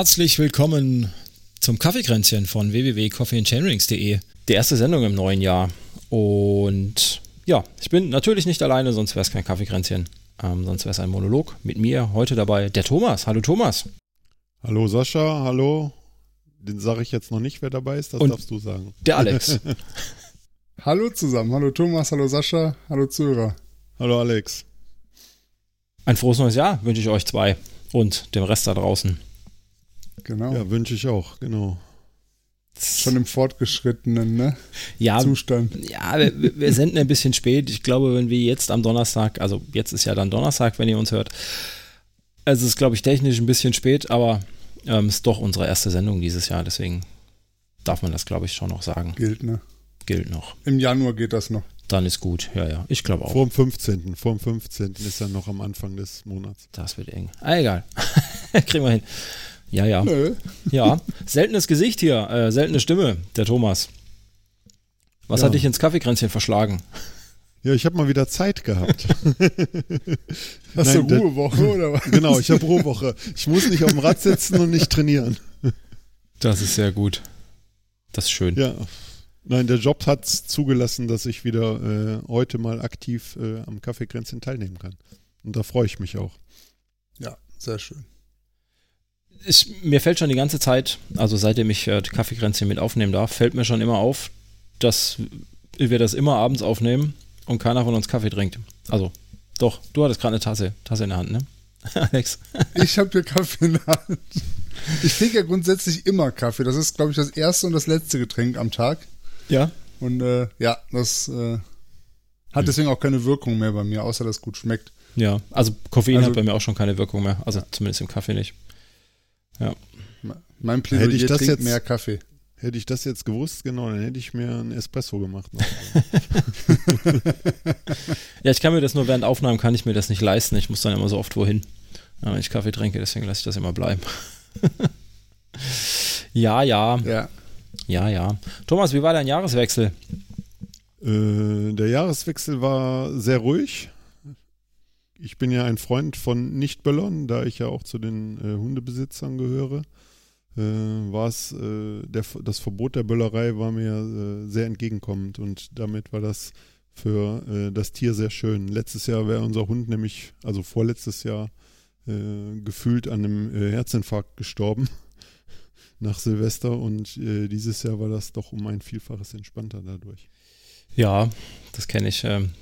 Herzlich willkommen zum Kaffeekränzchen von www.coffeeandchainrings.de. Die erste Sendung im neuen Jahr. Und ja, ich bin natürlich nicht alleine, sonst wäre es kein Kaffeekränzchen. Ähm, sonst wäre es ein Monolog. Mit mir heute dabei der Thomas. Hallo Thomas. Hallo Sascha, hallo. Den sage ich jetzt noch nicht, wer dabei ist, das Und darfst du sagen. Der Alex. Hallo zusammen, hallo Thomas, hallo Sascha, hallo Zuhörer. Hallo Alex. ein frohes neues Jahr wünsche ich euch zwei und dem Rest da draußen. Genau. Ja, wünsche ich auch, genau. Schon im fortgeschrittenen ne? Ja, Zustand. ja wir, wir senden ein bisschen spät. Ich glaube, wenn wir jetzt am Donnerstag, also jetzt ist ja dann Donnerstag, wenn ihr uns hört. Also es ist, glaube ich, technisch ein bisschen spät, aber ähm, ist doch unsere erste Sendung dieses Jahr, deswegen darf man das, glaube ich, schon noch sagen. Gilt, ne? Gilt noch. Im Januar geht das noch. Dann ist gut. Ja, ja. Ich glaube auch. Vor dem 15. Vor dem 15. ist er noch am Anfang des Monats. Das wird eng. Ah, egal. Kriegen wir hin. Ja, ja. Nö. Ja. Seltenes Gesicht hier, äh, seltene Stimme, der Thomas. Was Ja. hat dich ins Kaffeekränzchen verschlagen? Ja, ich habe mal wieder Zeit gehabt. Hast Nein, du Ruhewoche oder was? genau, ich habe Rohwoche. Ich muss nicht auf dem Rad sitzen und nicht trainieren. Das ist sehr gut. Das ist schön. Ja. Nein, der Job hat zugelassen, dass ich wieder äh, heute mal aktiv äh, am Kaffeekränzchen teilnehmen kann. Und da freue ich mich auch. Ja, sehr schön. Ich, mir fällt schon die ganze Zeit, also seitdem ich äh, die Kaffeekränzchen mit aufnehmen darf, fällt mir schon immer auf, dass wir das immer abends aufnehmen und keiner von uns Kaffee trinkt. Also, doch, du hattest gerade eine Tasse, Tasse in der Hand, ne? Alex. Ich habe hier Kaffee in der Hand. Ich trinke ja grundsätzlich immer Kaffee. Das ist, glaube ich, das erste und das letzte Getränk am Tag. Ja. Und äh, ja, das äh, Hm. hat deswegen auch keine Wirkung mehr bei mir, außer dass es gut schmeckt. Ja, also Koffein Also- hat bei mir auch schon keine Wirkung mehr. Also zumindest im Kaffee nicht. Mein Plädoyer Hätte ich das trinkt jetzt- mehr Kaffee. Hätte ich das jetzt gewusst, genau, dann hätte ich mir einen Espresso gemacht. Ja, ich kann mir das nur während Aufnahmen kann ich mir das nicht leisten. Ich muss dann immer so oft wohin, ja, wenn ich Kaffee trinke. Deswegen lasse ich das immer bleiben. ja, ja, Ja. ja, ja. Thomas, wie war dein Jahreswechsel? Äh, der Jahreswechsel war sehr ruhig. Ich bin ja ein Freund von Nichtböllern, da ich ja auch zu den äh, Hundebesitzern gehöre. Äh, war es, äh, das Verbot der Böllerei war mir äh, sehr entgegenkommend und damit war das für äh, das Tier sehr schön. Letztes Jahr wäre unser Hund nämlich, also vorletztes Jahr, äh, gefühlt an einem Herzinfarkt gestorben nach Silvester und dieses Jahr war das doch um ein Vielfaches entspannter dadurch. Ja, das kenne ich. Ähm,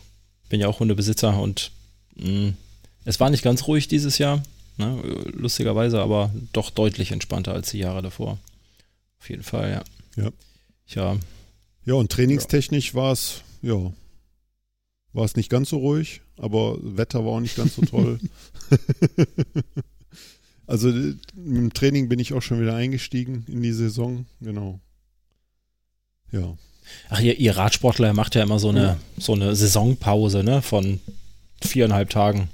bin ja auch Hundebesitzer und mh, es war nicht ganz ruhig dieses Jahr, ne, lustigerweise, aber doch deutlich entspannter als die Jahre davor. Auf jeden Fall, ja. Ja. Ja, Ja, und trainingstechnisch war es, ja, war es nicht ganz so ruhig, aber Wetter war auch nicht ganz so toll. also mit dem Training bin ich auch schon wieder eingestiegen in die Saison, genau. Ja. Ach, ihr, ihr Radsportler macht ja immer so eine, Ja. so eine Saisonpause, ne? Von viereinhalb Tagen.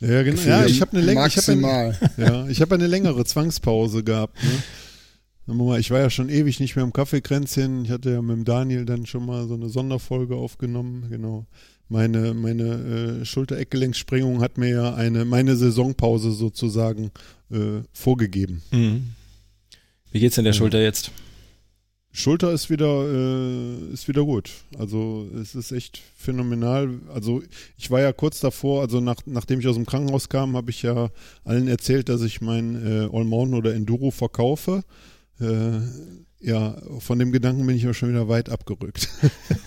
Ja, genau. Gefühl Ja, ich habe eine, läng ich hab eine, ja, ich hab eine längere Zwangspause gehabt. Ne? Ich war ja schon ewig nicht mehr im Kaffeekränzchen. Ich hatte ja mit dem Daniel dann schon mal so eine Sonderfolge aufgenommen. Genau. Meine, meine äh, Schulter-Eckgelenkssprengung hat mir ja eine, meine Saisonpause sozusagen äh, vorgegeben. Wie geht's denn der Ja. Schulter jetzt? Schulter ist wieder, äh, ist wieder gut. Also es ist echt phänomenal. Also ich war ja kurz davor, also nach, nachdem ich aus dem Krankenhaus kam, habe ich ja allen erzählt, dass ich mein äh, Allmountain oder Enduro verkaufe. Äh, ja, von dem Gedanken bin ich aber schon wieder weit abgerückt.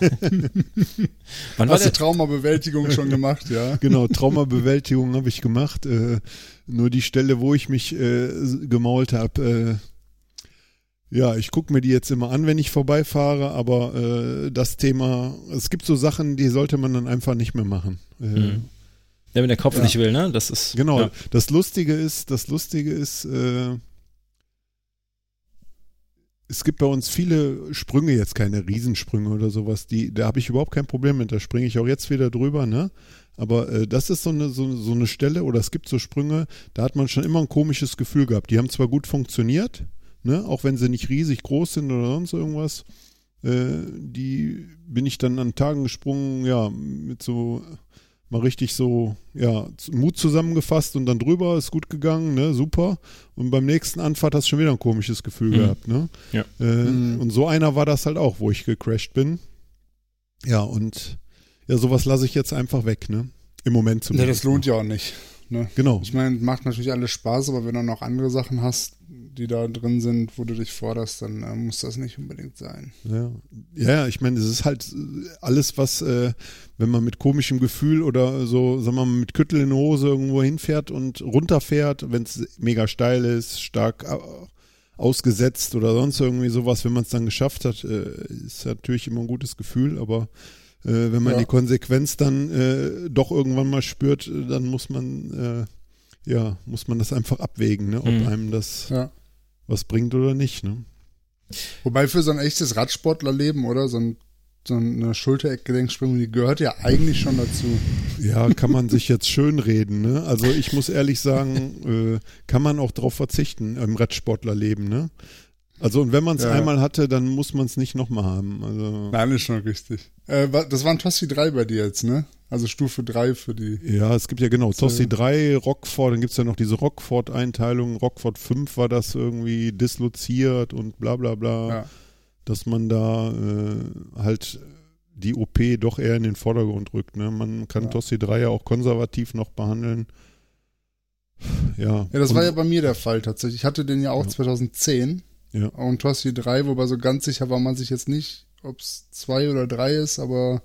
Wann war Hast du Traumabewältigung schon gemacht, ja? genau, Traumabewältigung habe ich gemacht. Äh, nur die Stelle, wo ich mich äh, gemault habe, äh, ja, ich gucke mir die jetzt immer an, wenn ich vorbeifahre, aber äh, das Thema, es gibt so Sachen, die sollte man dann einfach nicht mehr machen. Äh, Mhm. ja, wenn der Kopf Ja. nicht will, ne? Das ist. Genau, Ja. das Lustige ist, das Lustige ist, äh, es gibt bei uns viele Sprünge, jetzt keine Riesensprünge oder sowas, die, da habe ich überhaupt kein Problem mit, da springe ich auch jetzt wieder drüber, ne? Aber äh, das ist so eine, so, so eine Stelle, oder es gibt so Sprünge, da hat man schon immer ein komisches Gefühl gehabt. Die haben zwar gut funktioniert, ne, auch wenn sie nicht riesig groß sind oder sonst irgendwas, äh, die bin ich dann an Tagen gesprungen, ja, mit so mal richtig so, ja, Mut zusammengefasst und dann drüber, ist gut gegangen, ne, super. Und beim nächsten Anfahrt hast du schon wieder ein komisches Gefühl Mhm. gehabt, ne? Ja. Äh, Mhm. Und so einer war das halt auch, wo ich gecrashed bin. Ja, und ja, sowas lasse ich jetzt einfach weg, ne? Im Moment Ja, zumindest. das lohnt ja auch nicht. Ne? Genau. Ich meine, macht natürlich alles Spaß, aber wenn du noch andere Sachen hast, die da drin sind, wo du dich forderst, dann äh, muss das nicht unbedingt sein. Ja, ja ich meine, es ist halt äh, alles, was, äh, wenn man mit komischem Gefühl oder so, sagen wir mal, mit Küttel in der Hose irgendwo hinfährt und runterfährt, wenn es mega steil ist, stark äh, ausgesetzt oder sonst irgendwie sowas, wenn man es dann geschafft hat, äh, ist natürlich immer ein gutes Gefühl, aber äh, wenn man Ja. die Konsequenz dann äh, doch irgendwann mal spürt, dann muss man, äh, ja, muss man das einfach abwägen, ne, ob Mhm. einem das Ja. Was bringt oder nicht, ne? Wobei für so ein echtes Radsportlerleben, oder? So, ein, so eine Schultereckgelenksprung, die gehört ja eigentlich schon dazu. Ja, kann man sich jetzt schön reden, ne? Also ich muss ehrlich sagen, äh, kann man auch drauf verzichten im Radsportlerleben, ne? Also und wenn man es Ja. einmal hatte, dann muss man es nicht nochmal haben. Also Nein, ist schon richtig. Äh, das war ein Tossi 3 bei dir jetzt, ne? Also Stufe 3 für die. ja, es gibt ja genau. Tossi 3, Rockford, dann gibt's ja noch diese Rockford-Einteilung, Rockford 5 war das irgendwie disloziert und bla bla bla, Ja. dass man da äh, halt die OP doch eher in den Vordergrund rückt. Ne? Man kann Ja. Tossi 3 ja auch konservativ noch behandeln. Ja, Ja, das und- war ja bei mir der Fall tatsächlich. Ich hatte den ja auch Ja. 2010 Ja. und Tossi 3, wobei so ganz sicher war man sich jetzt nicht, ob es 2 oder 3 ist, aber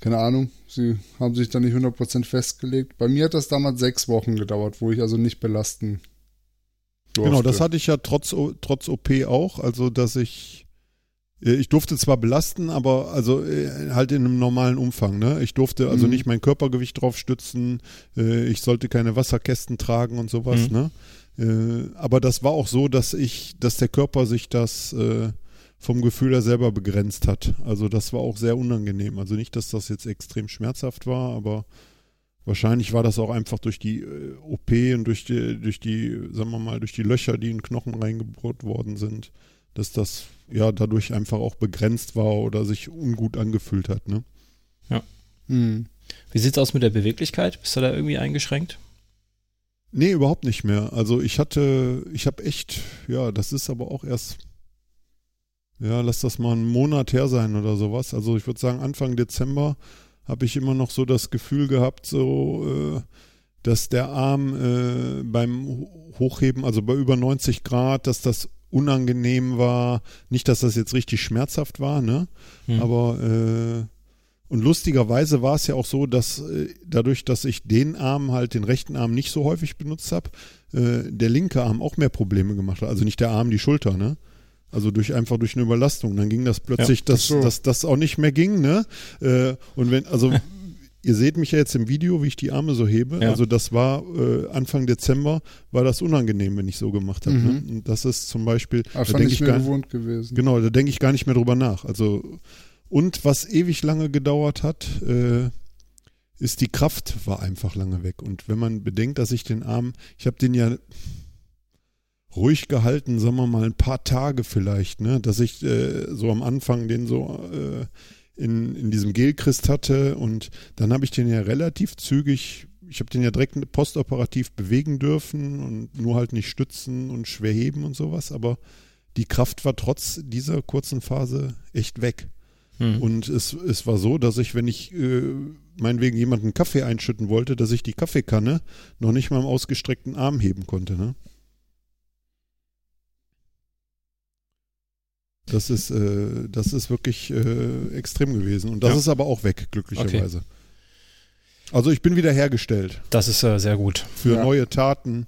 keine Ahnung. Sie haben sich da nicht 100% festgelegt. Bei mir hat das damals sechs Wochen gedauert, wo ich also nicht belasten durfte. Genau, das hatte ich ja trotz, trotz OP auch, also dass ich äh, ich durfte zwar belasten, aber also äh, halt in einem normalen Umfang. Ne? Ich durfte also Mhm. nicht mein Körpergewicht drauf stützen, äh, ich sollte keine Wasserkästen tragen und sowas. Mhm. Ne? Äh, aber das war auch so, dass ich, dass der Körper sich das äh, vom Gefühl her selber begrenzt hat. Also das war auch sehr unangenehm. Also nicht, dass das jetzt extrem schmerzhaft war, aber wahrscheinlich war das auch einfach durch die äh, OP und durch die, durch die, sagen wir mal, durch die Löcher, die in den Knochen reingebohrt worden sind, dass das ja dadurch einfach auch begrenzt war oder sich ungut angefühlt hat. Ne? Hm. Wie sieht's aus mit der Beweglichkeit? Bist du da irgendwie eingeschränkt? Nee, überhaupt nicht mehr. Also ich hatte, ich habe echt, ja, das ist aber auch erst, ja, lass das mal einen Monat her sein oder sowas. Also ich würde sagen, Anfang Dezember habe ich immer noch so das Gefühl gehabt, so, äh, dass der Arm äh, beim Ho- Hochheben, also bei über 90 Grad, dass das unangenehm war. Nicht, dass das jetzt richtig schmerzhaft war, ne? Hm. Aber äh, und lustigerweise war es ja auch so, dass äh, dadurch, dass ich den Arm halt, den rechten Arm nicht so häufig benutzt habe, äh, der linke Arm auch mehr Probleme gemacht hat. Also nicht der Arm, die Schulter, ne? Also durch einfach durch eine Überlastung. Dann ging das plötzlich, dass, Ach so. dass das auch nicht mehr ging, ne? Äh, und wenn, also ihr seht mich ja jetzt im Video, wie ich die Arme so hebe. Ja. Also das war äh, Anfang Dezember, war das unangenehm, wenn ich so gemacht habe. Mhm. Ne? Und das ist zum Beispiel, Aber da fand denke ich gar gewohnt gewesen. Genau, da denke ich gar nicht mehr drüber nach. Also und was ewig lange gedauert hat, äh, ist die Kraft war einfach lange weg. Und wenn man bedenkt, dass ich den Arm, ich habe den ja ruhig gehalten, sagen wir mal ein paar Tage vielleicht, ne, dass ich äh, so am Anfang den so äh, in, in diesem Gelchrist hatte und dann habe ich den ja relativ zügig, ich habe den ja direkt postoperativ bewegen dürfen und nur halt nicht stützen und schwer heben und sowas, aber die Kraft war trotz dieser kurzen Phase echt weg. Hm. Und es, es war so, dass ich, wenn ich äh, meinetwegen jemanden Kaffee einschütten wollte, dass ich die Kaffeekanne noch nicht mal im ausgestreckten Arm heben konnte. Ne? Das ist, äh, das ist wirklich äh, extrem gewesen. Und das Ja. ist aber auch weg, glücklicherweise. Also ich bin wieder hergestellt. Das ist äh, sehr gut. Für Ja. neue Taten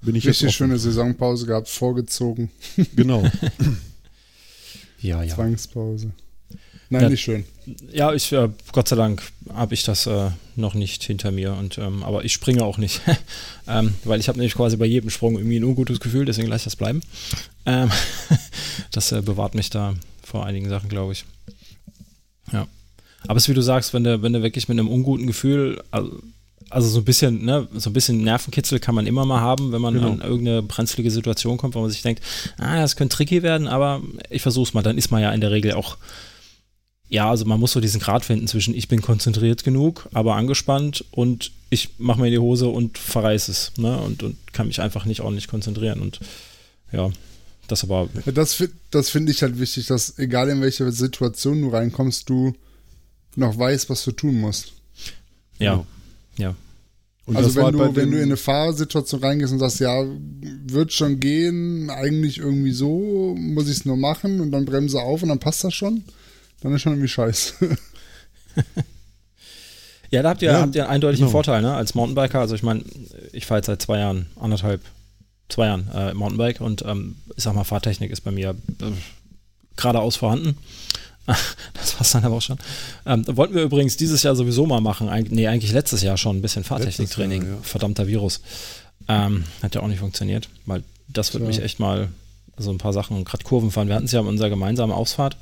bin ich Richtig jetzt offen. schöne Saisonpause gehabt, vorgezogen. Genau. Ja, ja. Zwangspause. Nein, Ja. nicht schön. Ja, ich, äh, Gott sei Dank habe ich das äh, noch nicht hinter mir. Und, ähm, aber ich springe auch nicht. ähm, weil ich habe nämlich quasi bei jedem Sprung irgendwie ein ungutes Gefühl, deswegen lasse ich das bleiben. Ähm, das äh, bewahrt mich da vor einigen Sachen, glaube ich. Ja. Aber es ist wie du sagst, wenn du, wenn du wirklich mit einem unguten Gefühl, also, also so ein bisschen, ne, so ein bisschen Nervenkitzel kann man immer mal haben, wenn man Genau. an irgendeine brenzlige Situation kommt, wo man sich denkt, ah, das könnte tricky werden, aber ich versuch's mal, dann ist man ja in der Regel auch ja, also man muss so diesen Grad finden zwischen ich bin konzentriert genug, aber angespannt und ich mache mir die Hose und verreiß es, ne? Und, und kann mich einfach nicht ordentlich konzentrieren. Und ja, das aber. Das, das finde ich halt wichtig, dass egal in welche Situation du reinkommst, du noch weißt, was du tun musst. Ja, ja. Und also wenn du, wenn du in eine Fahrsituation reingehst und sagst, ja, wird schon gehen, eigentlich irgendwie so, muss ich es nur machen und dann bremse auf und dann passt das schon, dann ist schon irgendwie scheiße. ja, da habt ihr, ja, habt ihr einen eindeutigen genau. Vorteil, ne? Als Mountainbiker. Also ich meine, ich fahre jetzt seit zwei Jahren, anderthalb, zwei Jahren äh, Mountainbike und ähm, ich sag mal, Fahrtechnik ist bei mir äh, geradeaus vorhanden. Das war's dann aber auch schon. Ähm, wollten wir übrigens dieses Jahr sowieso mal machen. Eig nee, eigentlich letztes Jahr schon ein bisschen Fahrtechniktraining. Ja. Verdammter Virus. Ähm, hat ja auch nicht funktioniert, weil das wird ja. mich echt mal so ein paar Sachen, gerade Kurven fahren. Wir hatten es ja in unserer gemeinsamen Ausfahrt,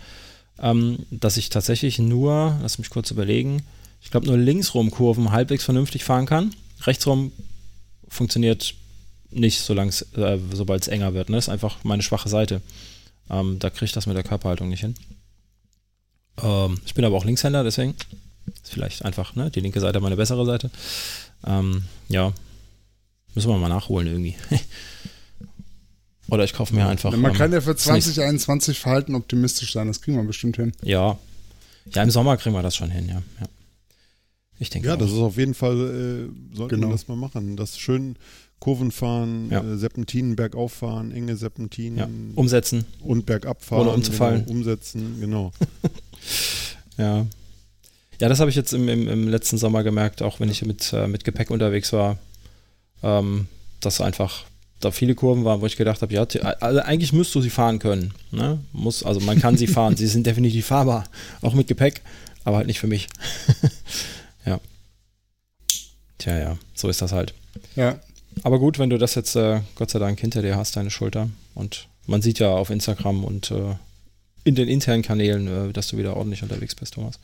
ähm, dass ich tatsächlich nur, lass mich kurz überlegen, ich glaube nur linksrum Kurven halbwegs vernünftig fahren kann. Rechtsrum funktioniert nicht, äh, sobald es enger wird. Ne? Das ist einfach meine schwache Seite. Ähm, da kriege ich das mit der Körperhaltung nicht hin. Ähm, ich bin aber auch Linkshänder, deswegen ist vielleicht einfach ne, die linke Seite meine bessere Seite. Ähm, ja, müssen wir mal nachholen irgendwie. Oder ich kaufe mir einfach. Man ähm, kann ja für 2021 Verhalten optimistisch sein, das kriegen wir bestimmt hin. Ja. Ja, im Sommer kriegen wir das schon hin, ja. ja. Ich denke Ja, auch. das ist auf jeden Fall, äh, sollten genau. wir das mal machen. Das schön Kurven fahren, ja. äh, Serpentinen bergauf fahren, enge Serpentinen. Ja. Umsetzen. Und bergab fahren. Ohne umzufallen. Genau, umsetzen, genau. ja. Ja, das habe ich jetzt im, im, im, letzten Sommer gemerkt, auch wenn ich mit, äh, mit Gepäck unterwegs war, ähm, dass einfach da viele Kurven waren, wo ich gedacht habe, ja, also eigentlich müsst du sie fahren können. Ne? Muss, also man kann sie fahren, sie sind definitiv fahrbar, auch mit Gepäck, aber halt nicht für mich. ja. Tja, ja, so ist das halt. Ja, aber gut, wenn du das jetzt äh, Gott sei Dank hinter dir hast, deine Schulter. Und man sieht ja auf Instagram und äh, in den internen Kanälen, äh, dass du wieder ordentlich unterwegs bist, Thomas.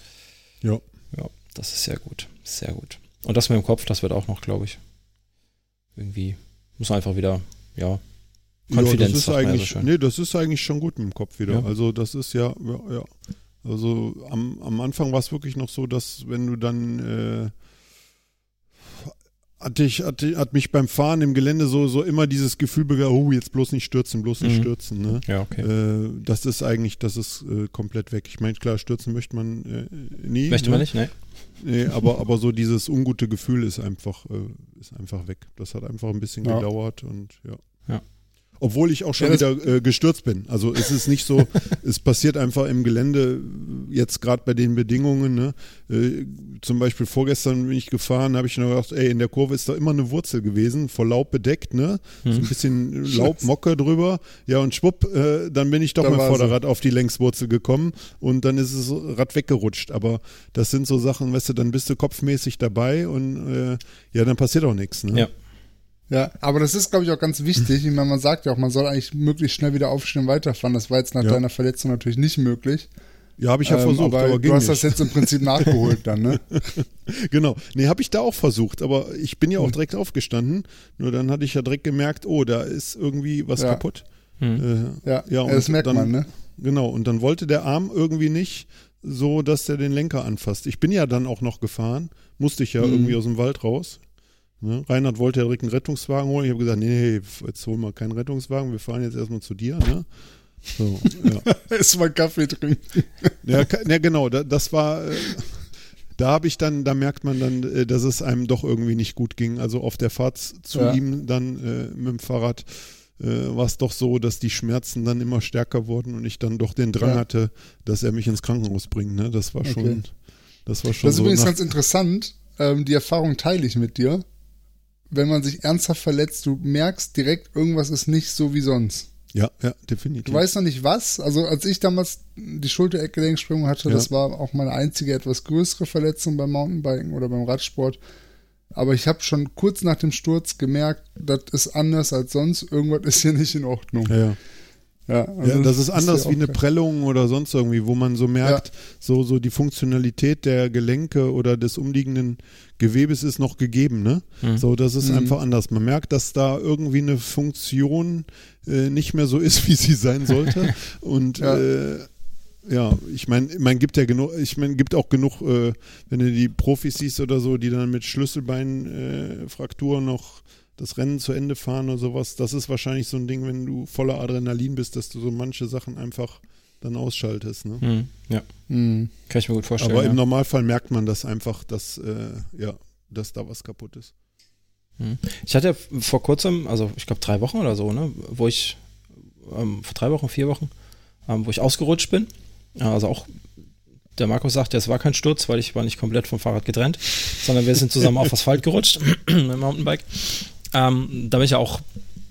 Ja. Ja, das ist sehr gut. Sehr gut. Und das mit dem Kopf, das wird auch noch, glaube ich. Irgendwie muss einfach wieder, ja, Konfidenz. Ja, das ist eigentlich, so nee, das ist eigentlich schon gut mit dem Kopf wieder. Ja. Also das ist ja, ja, ja. Also am, am Anfang war es wirklich noch so, dass wenn du dann äh, hatte ich, hatte, hat mich beim Fahren im Gelände so, so immer dieses Gefühl begann, oh, jetzt bloß nicht stürzen, bloß nicht mhm. stürzen. Ne? Ja, okay. Äh, das ist eigentlich, das ist äh, komplett weg. Ich meine, klar, stürzen möchte man äh, nie. Möchte ne? man nicht, ne? Nee, aber, aber so dieses ungute Gefühl ist einfach, äh, ist einfach weg. Das hat einfach ein bisschen ja. gedauert und ja. Ja. Obwohl ich auch schon ja, wieder äh, gestürzt bin. Also es ist nicht so, es passiert einfach im Gelände, jetzt gerade bei den Bedingungen. Ne? Äh, zum Beispiel vorgestern bin ich gefahren, habe ich noch gedacht, ey, in der Kurve ist da immer eine Wurzel gewesen, vor Laub bedeckt, ne? Hm. So ein bisschen Laubmocke drüber. Ja, und schwupp, äh, dann bin ich doch da mit Vorderrad so. auf die Längswurzel gekommen und dann ist das Rad weggerutscht. Aber das sind so Sachen, weißt du, dann bist du kopfmäßig dabei und äh, ja, dann passiert auch nichts. Ne? Ja. Ja, aber das ist, glaube ich, auch ganz wichtig. Ich meine, man sagt ja auch, man soll eigentlich möglichst schnell wieder aufstehen und weiterfahren. Das war jetzt nach ja. deiner Verletzung natürlich nicht möglich. Ja, habe ich ja ähm, versucht, aber, aber du hast nicht. das jetzt im Prinzip nachgeholt dann, ne? genau. Nee, habe ich da auch versucht, aber ich bin ja auch hm. direkt aufgestanden. Nur dann hatte ich ja direkt gemerkt, oh, da ist irgendwie was ja. kaputt. Hm. Äh, ja, ja das merkt dann, man, ne? Genau, und dann wollte der Arm irgendwie nicht so, dass der den Lenker anfasst. Ich bin ja dann auch noch gefahren, musste ich ja hm. irgendwie aus dem Wald raus. Ne? Reinhard wollte ja direkt einen Rettungswagen holen. Ich habe gesagt, nee, jetzt holen wir keinen Rettungswagen, wir fahren jetzt erstmal zu dir. Ne? So, ja. Erstmal Kaffee trinken. ja, ja, genau, das war, äh, da habe ich dann, da merkt man dann, äh, dass es einem doch irgendwie nicht gut ging. Also auf der Fahrt zu ja. ihm dann äh, mit dem Fahrrad äh, war es doch so, dass die Schmerzen dann immer stärker wurden und ich dann doch den Drang ja. hatte, dass er mich ins Krankenhaus bringt. Ne? Das war schon, okay. das war schon. Das ist so übrigens ganz interessant. Ähm, die Erfahrung teile ich mit dir wenn man sich ernsthaft verletzt, du merkst direkt, irgendwas ist nicht so wie sonst. Ja, ja, definitiv. Du weißt noch nicht was. Also als ich damals die Schulter-Eckgelenksprüngung hatte, ja. das war auch meine einzige etwas größere Verletzung beim Mountainbiken oder beim Radsport. Aber ich habe schon kurz nach dem Sturz gemerkt, das ist anders als sonst. Irgendwas ist hier nicht in Ordnung. Ja. Ja, also ja, das ist anders wie eine Prellung oder sonst irgendwie, wo man so merkt, ja. so, so die Funktionalität der Gelenke oder des umliegenden Gewebes ist noch gegeben, ne? Mhm. So, das ist mhm. einfach anders. Man merkt, dass da irgendwie eine Funktion äh, nicht mehr so ist, wie sie sein sollte. Und ja. äh, ja, ich meine, man gibt ja genug, ich meine, gibt auch genug, äh, wenn du die Profis siehst oder so, die dann mit Schlüsselbeinfrakturen äh, noch das Rennen zu Ende fahren oder sowas. Das ist wahrscheinlich so ein Ding, wenn du voller Adrenalin bist, dass du so manche Sachen einfach dann ausschaltest. Ne? Mhm. Ja. Mhm. Kann ich mir gut vorstellen. Aber ja. im Normalfall merkt man das einfach, dass, äh, ja, dass da was kaputt ist. Mhm. Ich hatte ja vor kurzem, also ich glaube drei Wochen oder so, ne, wo ich, ähm, vor drei Wochen, vier Wochen, ähm, wo ich ausgerutscht bin. Also auch der Markus sagt, es war kein Sturz, weil ich war nicht komplett vom Fahrrad getrennt, sondern wir sind zusammen auf Asphalt gerutscht mit dem Mountainbike. Ähm, da bin ich ja auch,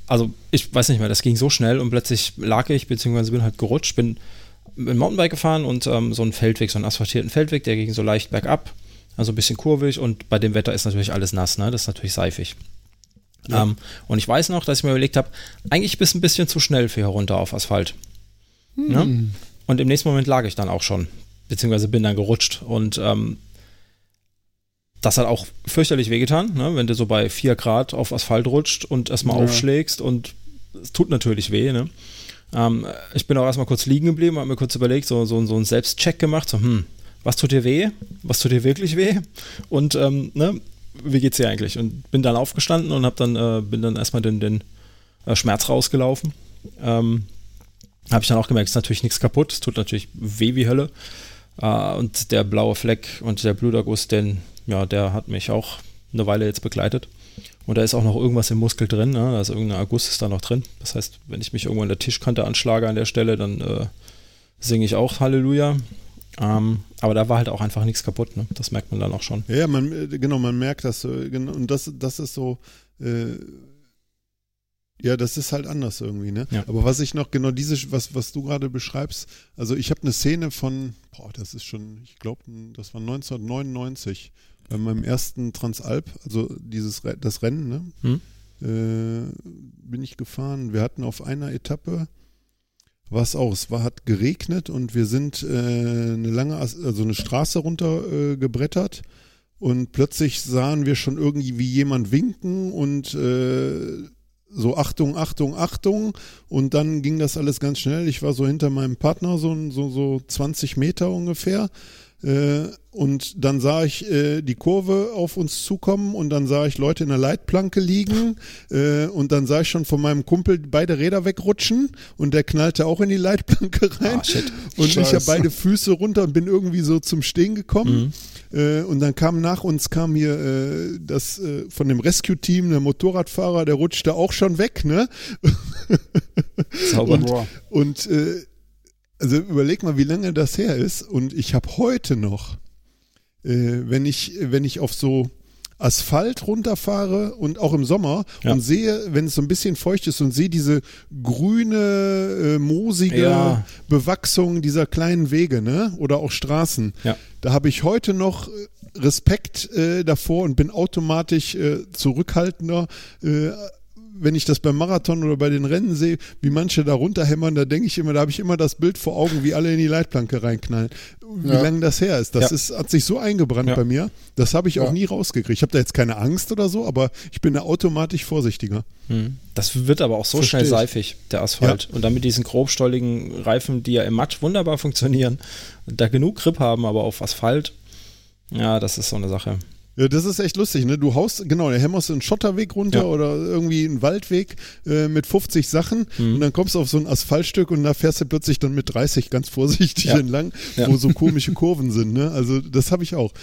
also ich weiß nicht mehr, das ging so schnell und plötzlich lag ich, beziehungsweise bin halt gerutscht, bin mit dem Mountainbike gefahren und ähm, so einen Feldweg, so einen asphaltierten Feldweg, der ging so leicht bergab, also ein bisschen kurvig und bei dem Wetter ist natürlich alles nass, ne? Das ist natürlich seifig. Ja. Ähm, und ich weiß noch, dass ich mir überlegt habe, eigentlich bist du ein bisschen zu schnell für hier runter auf Asphalt. Ne? Und im nächsten Moment lag ich dann auch schon, beziehungsweise bin dann gerutscht und ähm, das hat auch fürchterlich wehgetan, ne? wenn du so bei 4 Grad auf Asphalt rutscht und erstmal Ja. aufschlägst und es tut natürlich weh. Ne? Ähm, ich bin auch erstmal kurz liegen geblieben, habe mir kurz überlegt, so, so, so einen Selbstcheck gemacht, so, hm, was tut dir weh? Was tut dir wirklich weh? Und ähm, ne, wie geht's dir eigentlich? Und bin dann aufgestanden und hab dann, äh, bin dann erstmal den, den äh, Schmerz rausgelaufen. Ähm, habe ich dann auch gemerkt, es ist natürlich nichts kaputt, es tut natürlich weh wie Hölle. Äh, und der blaue Fleck und der Bluterguss, den, ja, der hat mich auch eine Weile jetzt begleitet. Und da ist auch noch irgendwas im Muskel drin, ne? also irgendein Erguss ist da noch drin. Das heißt, wenn ich mich irgendwo an der Tischkante anschlage an der Stelle, dann äh, singe ich auch Halleluja. Ähm, aber da war halt auch einfach nichts kaputt, ne? das merkt man dann auch schon. Ja, man, äh, genau, man merkt das genau, und das, das ist so, äh, ja, das ist halt anders irgendwie, ne? Ja. Aber was ich noch, genau diese, was, was du gerade beschreibst, also ich habe eine Szene von, boah, das ist schon, ich glaube, das war 1999, bei meinem ersten Transalp, also dieses, das Rennen, ne? Hm? äh, bin ich gefahren. Wir hatten auf einer Etappe war es auch, es war, hat geregnet und wir sind äh, eine lange, also eine Straße runter äh, gebrettert und plötzlich sahen wir schon irgendwie wie jemand winken und äh, so Achtung, Achtung, Achtung und dann ging das alles ganz schnell. Ich war so hinter meinem Partner, so, so, so 20 Meter ungefähr äh, und dann sah ich äh, die Kurve auf uns zukommen und dann sah ich Leute in der Leitplanke liegen äh, und dann sah ich schon von meinem Kumpel beide Räder wegrutschen und der knallte auch in die Leitplanke rein shit. und ich habe Scheiße. beide Füße runter und bin irgendwie so zum Stehen gekommen äh, und dann kam nach uns kam hier äh, das äh, von dem Rescue-Team der Motorradfahrer, der rutschte auch schon weg, ne? Boah. Und äh, also überleg mal, wie lange das her ist. Und ich habe heute noch, äh, wenn ich, wenn ich auf so Asphalt runterfahre und auch im Sommer Ja. und sehe, wenn es so ein bisschen feucht ist und sehe diese grüne, äh, moosige Ja. Bewachsung dieser kleinen Wege, ne? Oder auch Straßen. Ja. Da habe ich heute noch äh, Respekt äh, davor und bin automatisch äh, zurückhaltender. Äh, wenn ich das beim Marathon oder bei den Rennen sehe, wie manche da runterhämmern, da denke ich immer, da habe ich immer das Bild vor Augen, wie alle in die Leitplanke reinknallen. Wie Ja. lange das her ist. Das Ja. ist, hat sich so eingebrannt Ja. bei mir. Das habe ich auch Ja. nie rausgekriegt. Ich habe da jetzt keine Angst oder so, aber ich bin da automatisch vorsichtiger. Hm. Das wird aber auch so Versteh schnell ich. seifig, der Asphalt. Und dann mit diesen grobstolligen Reifen, die ja im Matsch wunderbar funktionieren, da genug Grip haben, aber auf Asphalt, ja, das ist so eine Sache. Ja, das ist echt lustig, ne? Du haust, genau, der hämmerst einen Schotterweg runter Ja. oder irgendwie einen Waldweg äh, mit 50 Sachen Mhm. und dann kommst du auf so ein Asphaltstück und da fährst du plötzlich dann mit 30 ganz vorsichtig Ja. entlang, wo so komische Kurven sind, ne? Also das habe ich auch.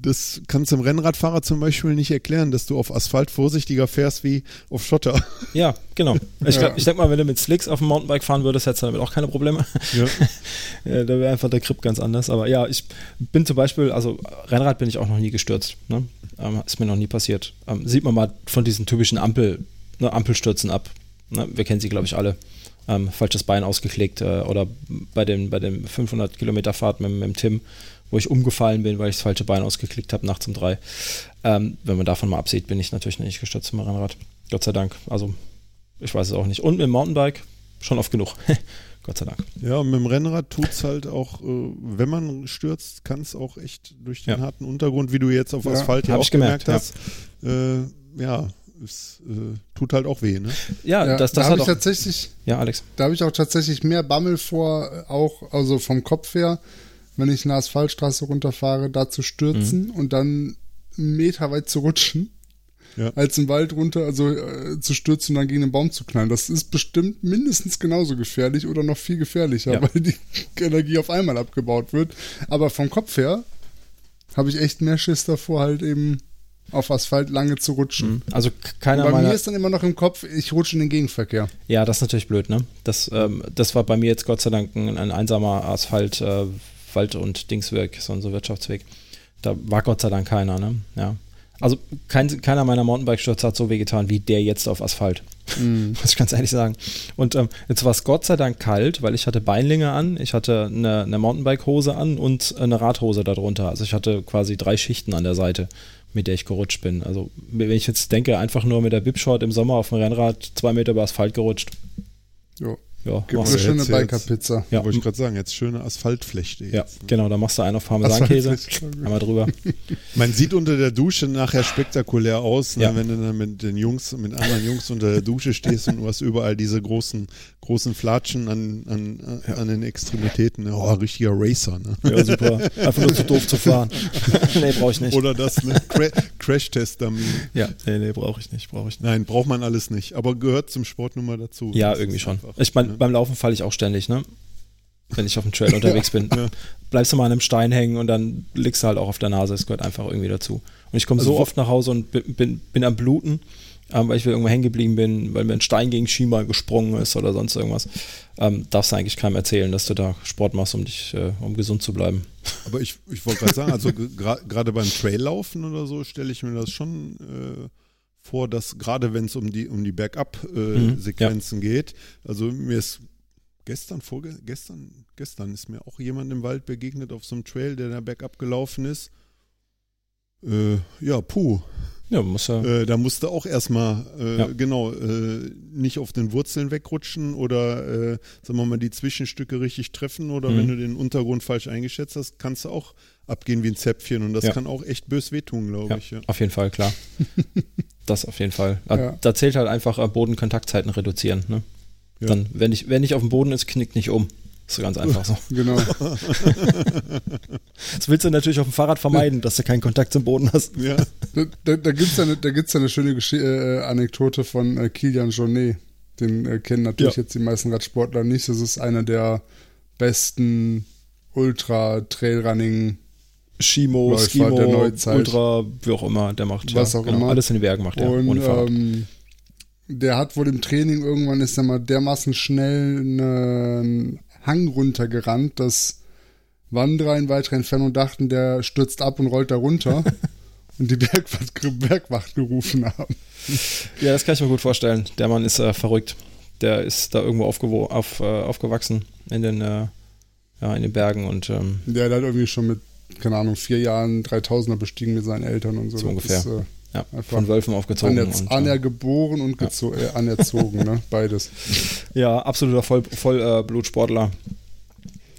Das kannst du dem Rennradfahrer zum Beispiel nicht erklären, dass du auf Asphalt vorsichtiger fährst wie auf Schotter. Ja, genau. Ich, Ja. ich denke mal, wenn du mit Slicks auf dem Mountainbike fahren würdest, hättest du damit auch keine Probleme. Ja. Ja, da wäre einfach der Grip ganz anders. Aber ja, ich bin zum Beispiel, also Rennrad bin ich auch noch nie gestürzt. Ne? Ähm, ist mir noch nie passiert. Ähm, sieht man mal von diesen typischen Ampel, ne, Ampelstürzen ab. Ne? Wir kennen sie, glaube ich, alle. Ähm, falsches Bein ausgeklickt äh, oder bei dem, bei dem 500 Kilometer Fahrt mit, mit dem Tim, wo ich umgefallen bin, weil ich das falsche Bein ausgeklickt habe, nachts um drei. Ähm, wenn man davon mal absieht, bin ich natürlich nicht gestürzt mit dem Rennrad. Gott sei Dank. Also, ich weiß es auch nicht. Und mit dem Mountainbike schon oft genug. Gott sei Dank. Ja, und mit dem Rennrad tut's halt auch, äh, wenn man stürzt, kann es auch echt durch den Ja. harten Untergrund, wie du jetzt auf Ja, Asphalt ja hab auch ich gemerkt, gemerkt hast. Äh, ja, es äh, tut halt auch weh, ne? Ja, Ja, das, da das habe hat ich auch. tatsächlich, Ja, Alex. da habe ich auch tatsächlich mehr Bammel vor, auch also vom Kopf her, wenn ich eine Asphaltstraße runterfahre, da zu stürzen Mhm. und dann einen Meter weit zu rutschen, Ja. als im Wald runter, also äh, zu stürzen und dann gegen den Baum zu knallen. Das ist bestimmt mindestens genauso gefährlich oder noch viel gefährlicher, Ja. weil die Energie auf einmal abgebaut wird. Aber vom Kopf her habe ich echt mehr Schiss davor, halt eben auf Asphalt lange zu rutschen. Also k- keiner Bei meiner. mir ist dann immer noch im Kopf, ich rutsche in den Gegenverkehr. Ja, das ist natürlich blöd, ne? Das, ähm, das war bei mir jetzt Gott sei Dank ein, ein einsamer Asphalt, äh, Wald- und Dingsweg, so ein so Wirtschaftsweg. Da war Gott sei Dank keiner, ne? Ja. Also kein, keiner meiner Mountainbike-Stürze hat so wehgetan wie der jetzt auf Asphalt. Muss ich ganz ehrlich sagen. Und ähm, jetzt war es Gott sei Dank kalt, weil ich hatte Beinlinge an, ich hatte eine, eine Mountainbike-Hose an und eine Radhose darunter. Also ich hatte quasi drei Schichten an der Seite, mit der ich gerutscht bin. Also wenn ich jetzt denke, einfach nur mit der Bipshort im Sommer auf dem Rennrad zwei Meter über Asphalt gerutscht. Jo. Ja, Gibt eine schöne jetzt- jetzt- Bikerpizza. Ja, Wollte ich gerade sagen, jetzt schöne Asphaltflechte. ja, Jetzt. genau, da machst du einen auf Parmesankäse, Asphaltfläche. einmal drüber. Man sieht unter der Dusche nachher spektakulär aus, ne, Ja. wenn du dann mit den Jungs, mit anderen Jungs unter der Dusche stehst und du hast überall diese großen, großen Flatschen an, an, an den Extremitäten. Ne? Oh, richtiger Racer. Ne? Ja, super. Einfach nur zu doof zu fahren. nee, brauche ich nicht. Oder das, ne? Cra Crash-Test-Dummy. ja, nee, nee, brauche ich nicht, brauche ich nicht. Nein, braucht man alles nicht, aber gehört zum Sport nun mal dazu. Ja, irgendwie schon. einfach, Ich meine, ne? Beim Laufen falle ich auch ständig, ne? Wenn ich auf dem Trail unterwegs bin. Bleibst du mal an einem Stein hängen und dann liegst du halt auch auf der Nase. Es gehört einfach irgendwie dazu. Und ich komme Also so oft nach Hause und bin, bin, bin am Bluten, ähm, weil ich wieder irgendwo hängen geblieben bin, weil mir ein Stein gegen Schienbein gesprungen ist oder sonst irgendwas. Ähm, darfst du eigentlich keinem erzählen, dass du da Sport machst, um dich, äh, um gesund zu bleiben. Aber ich, ich wollte gerade sagen, also gerade beim Traillaufen oder so stelle ich mir das schon äh, vor, dass gerade wenn es um die, um die Mhm, Backup-Sequenzen geht, also mir ist gestern, vorge gestern, ist mir auch jemand im Wald begegnet auf so einem Trail, der da Backup gelaufen ist. Äh, ja, puh. Ja, muss ja. Äh, da musste auch erstmal, äh, Ja. genau, äh, nicht auf den Wurzeln wegrutschen oder, äh, sagen wir mal, die Zwischenstücke richtig treffen oder Mhm. wenn du den Untergrund falsch eingeschätzt hast, kannst du auch abgehen wie ein Zäpfchen und das Ja. kann auch echt bös wehtun, glaube Ja, ich. Ja. auf jeden Fall, klar. das auf jeden Fall. Da- Ja. Da zählt halt einfach äh, Bodenkontaktzeiten reduzieren. Ne? Ja. Dann, wenn ich, wenn ich auf dem Boden ist, knickt nicht um. Ist so ganz einfach so. Genau. Das willst du natürlich auf dem Fahrrad vermeiden, dass du keinen Kontakt zum Boden hast. Ja. Da, da, da gibt es eine- da gibt's ja eine schöne Geschi äh, Anekdote von äh, Kilian Jornet. Den äh, kennen natürlich Ja. jetzt die meisten Radsportler nicht. Das ist einer der besten Ultra-Trailrunning, Läufer der Neuzeit. Ultra, wie auch immer, der macht. Was ja, auch genau, immer. Alles in den Bergen macht er, und ohne Fahrrad. ähm, der hat wohl im Training irgendwann ist er mal dermaßen schnell einen Hang runtergerannt, dass Wanderer in weiterer Entfernung dachten, der stürzt ab und rollt da runter und die Bergwacht, Bergwacht gerufen haben. ja, das kann ich mir gut vorstellen. Der Mann ist äh, verrückt. Der ist da irgendwo auf, äh, aufgewachsen in den, äh, ja, in den Bergen und ähm, Der hat irgendwie schon mit, keine Ahnung, vier Jahren 3000er bestiegen mit seinen Eltern und so. So ungefähr. Ist, äh, ja, von Wölfen aufgezogen. aner und, aner äh, geboren und gezo äh, anerzogen, ne? Beides. Ja, absoluter Voll, Voll äh, Blutsportler.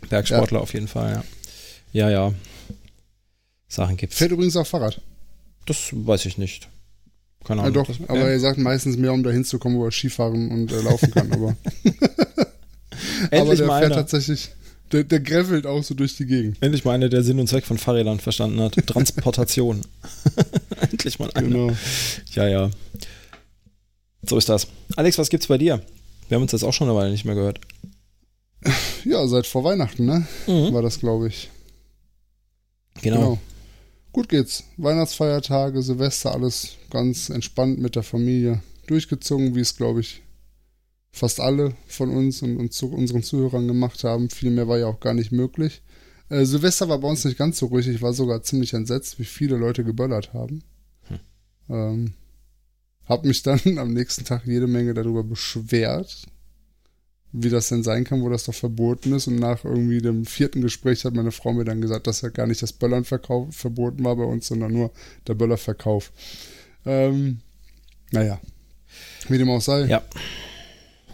Bergsportler auf jeden Fall, ja. Ja, ja. Sachen gibt's. Fährt übrigens auch Fahrrad. Das weiß ich nicht. Keine Ja, Ahnung. doch, Das- aber ja. er sagt meistens mehr, um da hinzukommen, wo er Skifahren und äh, laufen kann. Aber, aber endlich, der mal fährt einer, tatsächlich, der, der grevelt auch so durch die Gegend. endlich mal einer, der Sinn und Zweck von Fahrrädern verstanden hat. Transportation. endlich mal einer. Genau. Ja, ja. So ist das. Alex, was gibt's bei dir? Wir haben uns jetzt auch schon eine Weile nicht mehr gehört. Ja, seit vor Weihnachten, ne? Mhm. War das, glaube ich. Genau. Gut geht's. Weihnachtsfeiertage, Silvester, alles ganz entspannt mit der Familie durchgezogen, wie es, glaube ich, fast alle von uns und, und zu unseren Zuhörern gemacht haben. Viel mehr war ja auch gar nicht möglich. Äh, Silvester war bei uns nicht ganz so ruhig. Ich war sogar ziemlich entsetzt, wie viele Leute geböllert haben. Hm. Ähm, hab mich dann am nächsten Tag jede Menge darüber beschwert, wie das denn sein kann, wo das doch verboten ist. Und nach irgendwie dem vierten Gespräch hat meine Frau mir dann gesagt, dass ja gar nicht das Böllern verboten war bei uns, sondern nur der Böllerverkauf. Ähm, naja, wie dem auch sei. Ja.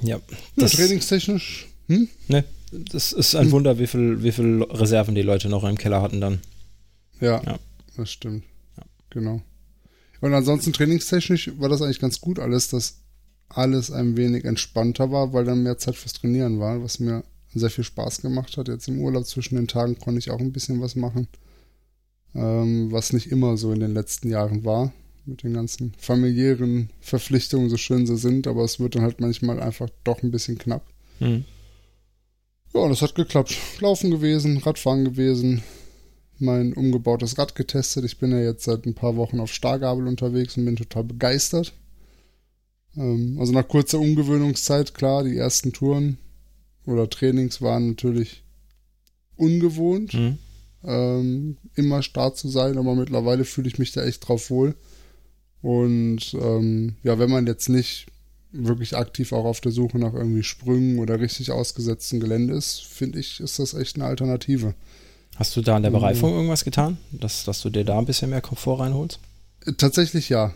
Ja. Ja, Das, trainingstechnisch, hm? ne, das ist ein Wunder, wie viel, wie viel Reserven die Leute noch im Keller hatten dann. Ja, Ja. das stimmt. Ja. Genau. Und ansonsten trainingstechnisch war das eigentlich ganz gut alles, dass alles ein wenig entspannter war, weil dann mehr Zeit fürs Trainieren war, was mir sehr viel Spaß gemacht hat. Jetzt im Urlaub zwischen den Tagen konnte ich auch ein bisschen was machen, ähm, was nicht immer so in den letzten Jahren war, mit den ganzen familiären Verpflichtungen, so schön sie sind, aber es wird dann halt manchmal einfach doch ein bisschen knapp. Mhm. Ja, und es hat geklappt. Laufen gewesen, Radfahren gewesen, mein umgebautes Rad getestet. Ich bin ja jetzt seit ein paar Wochen auf Stargabel unterwegs und bin total begeistert. Ähm, also nach kurzer Umgewöhnungszeit, klar, die ersten Touren oder Trainings waren natürlich ungewohnt, mhm. ähm, immer Start zu sein, aber mittlerweile fühle ich mich da echt drauf wohl. Und ähm, ja, wenn man jetzt nicht wirklich aktiv auch auf der Suche nach irgendwie Sprüngen oder richtig ausgesetzten Gelände ist, finde ich, ist das echt eine Alternative. Hast du da an der Bereifung mhm. irgendwas getan, dass, dass du dir da ein bisschen mehr Komfort reinholst? Tatsächlich ja.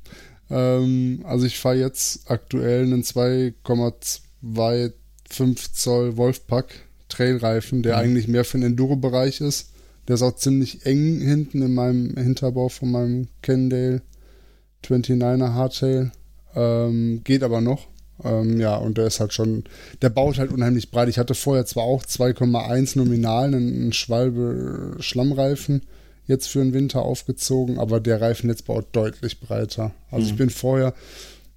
ähm, also ich fahre jetzt aktuell einen 2,25 Zoll Wolfpack Trailreifen, der mhm. eigentlich mehr für den Enduro-Bereich ist. Der ist auch ziemlich eng hinten in meinem Hinterbau von meinem Kendale 29er Hardtail. Ähm, geht aber noch. Ähm, ja, und der ist halt schon, der baut halt unheimlich breit. Ich hatte vorher zwar auch 2,1 nominal, einen Schwalbe Schlammreifen jetzt für den Winter aufgezogen, aber der Reifen jetzt baut deutlich breiter. Also mhm. ich bin vorher,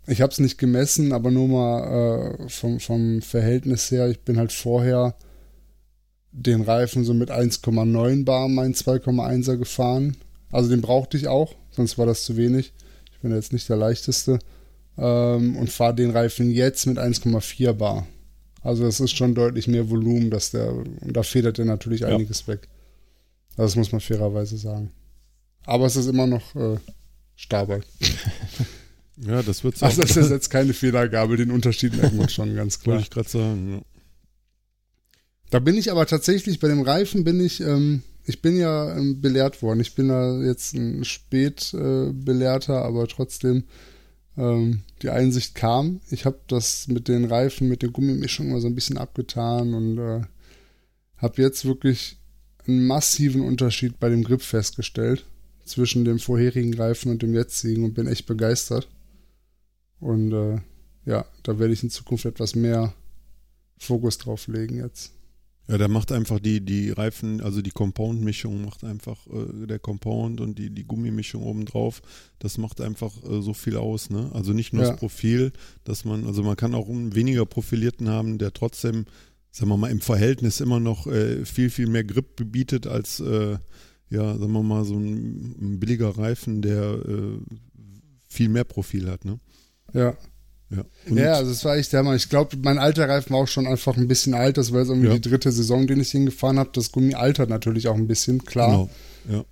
ich habe es nicht gemessen, aber nur mal äh, vom, vom Verhältnis her, ich bin halt vorher den Reifen so mit 1,9 Bar, mein 2,1er gefahren. Also den brauchte ich auch, sonst war das zu wenig. Ich bin jetzt nicht der leichteste ähm, und fahre den Reifen jetzt mit 1,4 Bar. Also es ist schon deutlich mehr Volumen, dass der, und da federt er natürlich ja. einiges weg. Das muss man fairerweise sagen. Aber es ist immer noch äh, Starbuck. ja, das wird Also das ist jetzt keine Fehlergabe, den Unterschied merkt man schon ganz klar. Wollte ich gerade sagen, ja. Da bin ich aber tatsächlich, bei dem Reifen bin ich, ähm, ich bin ja ähm, belehrt worden. Ich bin da jetzt ein Spätbelehrter, äh, aber trotzdem ähm, die Einsicht kam. Ich habe das mit den Reifen, mit der Gummimischung mal so ein bisschen abgetan und äh, habe jetzt wirklich einen massiven Unterschied bei dem Grip festgestellt zwischen dem vorherigen Reifen und dem jetzigen und bin echt begeistert. Und äh, ja, da werde ich in Zukunft etwas mehr Fokus drauf legen jetzt. Ja, der macht einfach die, die Reifen, also die Compound-Mischung macht einfach äh, der Compound und die, die Gummimischung obendrauf, das macht einfach äh, so viel aus, ne? Also nicht nur ja. das Profil, dass man, also man kann auch einen weniger profilierten haben, der trotzdem, sagen wir mal, im Verhältnis immer noch äh, viel, viel mehr Grip bietet als, äh, ja, sagen wir mal, so ein, ein billiger Reifen, der äh, viel mehr Profil hat, ne? Ja, ja, ja, also es war echt der Hammer. Ich glaube, mein alter Reifen war auch schon einfach ein bisschen alt. Das war jetzt irgendwie ja. die dritte Saison, den ich hingefahren habe. Das Gummi altert natürlich auch ein bisschen, klar. Genau. Ja.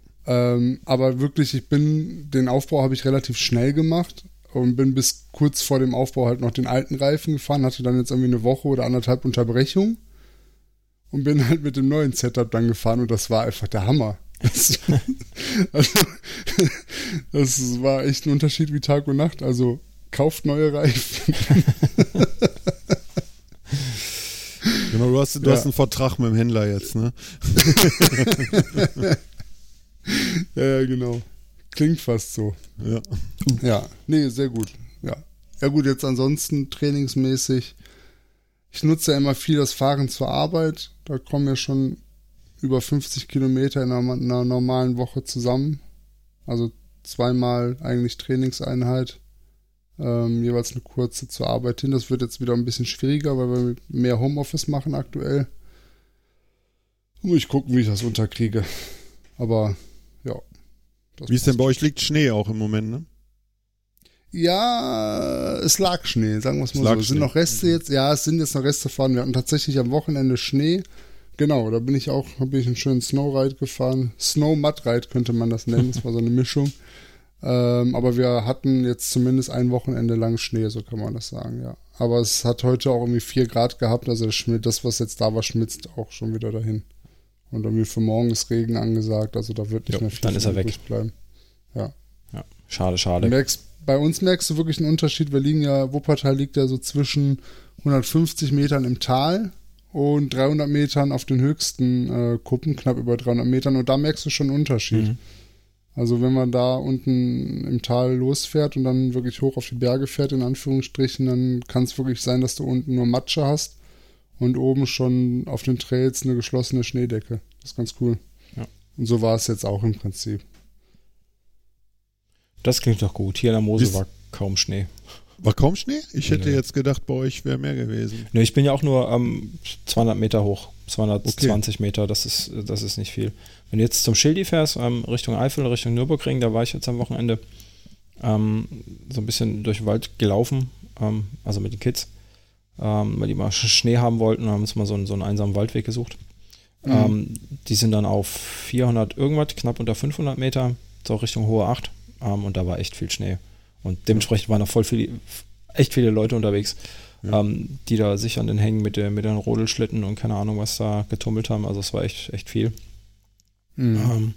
Ähm, aber wirklich, ich bin, den Aufbau habe ich relativ schnell gemacht und bin bis kurz vor dem Aufbau halt noch den alten Reifen gefahren, hatte dann jetzt irgendwie eine Woche oder anderthalb Unterbrechung und bin halt mit dem neuen Setup dann gefahren und das war einfach der Hammer. Das, also, das war echt ein Unterschied wie Tag und Nacht. Also kauft neue Reifen. genau, du hast, du ja. hast einen Vertrag mit dem Händler jetzt, ne? ja, genau. Klingt fast so. Ja. Ja, nee, sehr gut. Ja. Ja, gut, jetzt ansonsten trainingsmäßig. Ich nutze ja immer viel das Fahren zur Arbeit. Da kommen ja schon über 50 Kilometer in einer, in einer normalen Woche zusammen. Also zweimal eigentlich Trainingseinheit ähm, jeweils eine kurze zur Arbeit hin. Das wird jetzt wieder ein bisschen schwieriger, weil wir mehr Homeoffice machen aktuell. Muss ich gucken, wie ich das unterkriege. Aber ja. Wie ist denn bei euch liegt Schnee auch im Moment, ne? Ja, es lag Schnee, sagen wir es mal es so. Es sind noch Reste jetzt, ja, es sind jetzt noch Reste fahren. Wir hatten tatsächlich am Wochenende Schnee. Genau, da bin ich auch, habe ich einen schönen Snowride gefahren. Snow Mud Ride könnte man das nennen. Das war so eine Mischung. Ähm, aber wir hatten jetzt zumindest ein Wochenende lang Schnee, so kann man das sagen, ja. Aber es hat heute auch irgendwie vier Grad gehabt, also das, was jetzt da war, schmilzt auch schon wieder dahin. Und irgendwie für morgen ist Regen angesagt, also da wird nicht jo, mehr viel dann ist er weg. bleiben. Ja. ja. Schade, schade. Merkst, bei uns merkst du wirklich einen Unterschied. Wir liegen ja, Wuppertal liegt ja so zwischen 150 Metern im Tal und 300 Metern auf den höchsten äh, Kuppen, knapp über 300 Metern. Und da merkst du schon einen Unterschied. Mhm. Also wenn man da unten im Tal losfährt und dann wirklich hoch auf die Berge fährt, in Anführungsstrichen, dann kann es wirklich sein, dass du unten nur Matsche hast und oben schon auf den Trails eine geschlossene Schneedecke. Das ist ganz cool. Ja. Und so war es jetzt auch im Prinzip. Das klingt doch gut. Hier in der Mose Bis- war kaum Schnee. War kaum Schnee? Ich hätte Nee. jetzt gedacht, bei euch wäre mehr gewesen. Ne, ich bin ja auch nur ähm, 200 Meter hoch. 220 Meter, das ist, das ist nicht viel. Wenn du jetzt zum Schildi fährst, ähm, Richtung Eifel, Richtung Nürburgring, da war ich jetzt am Wochenende ähm, so ein bisschen durch den Wald gelaufen, ähm, also mit den Kids, ähm, weil die mal Sch- Schnee haben wollten und haben uns mal so einen, so einen einsamen Waldweg gesucht. Mhm. Ähm, die sind dann auf 400 irgendwas, knapp unter 500 Meter, so Richtung Hohe 8 ähm, und da war echt viel Schnee. Und dementsprechend waren noch voll viele, echt viele Leute unterwegs, Ja. ähm, die da sich an den Hängen mit, der, mit den Rodelschlitten und keine Ahnung was da getummelt haben. Also es war echt, echt viel. Mhm. Ähm,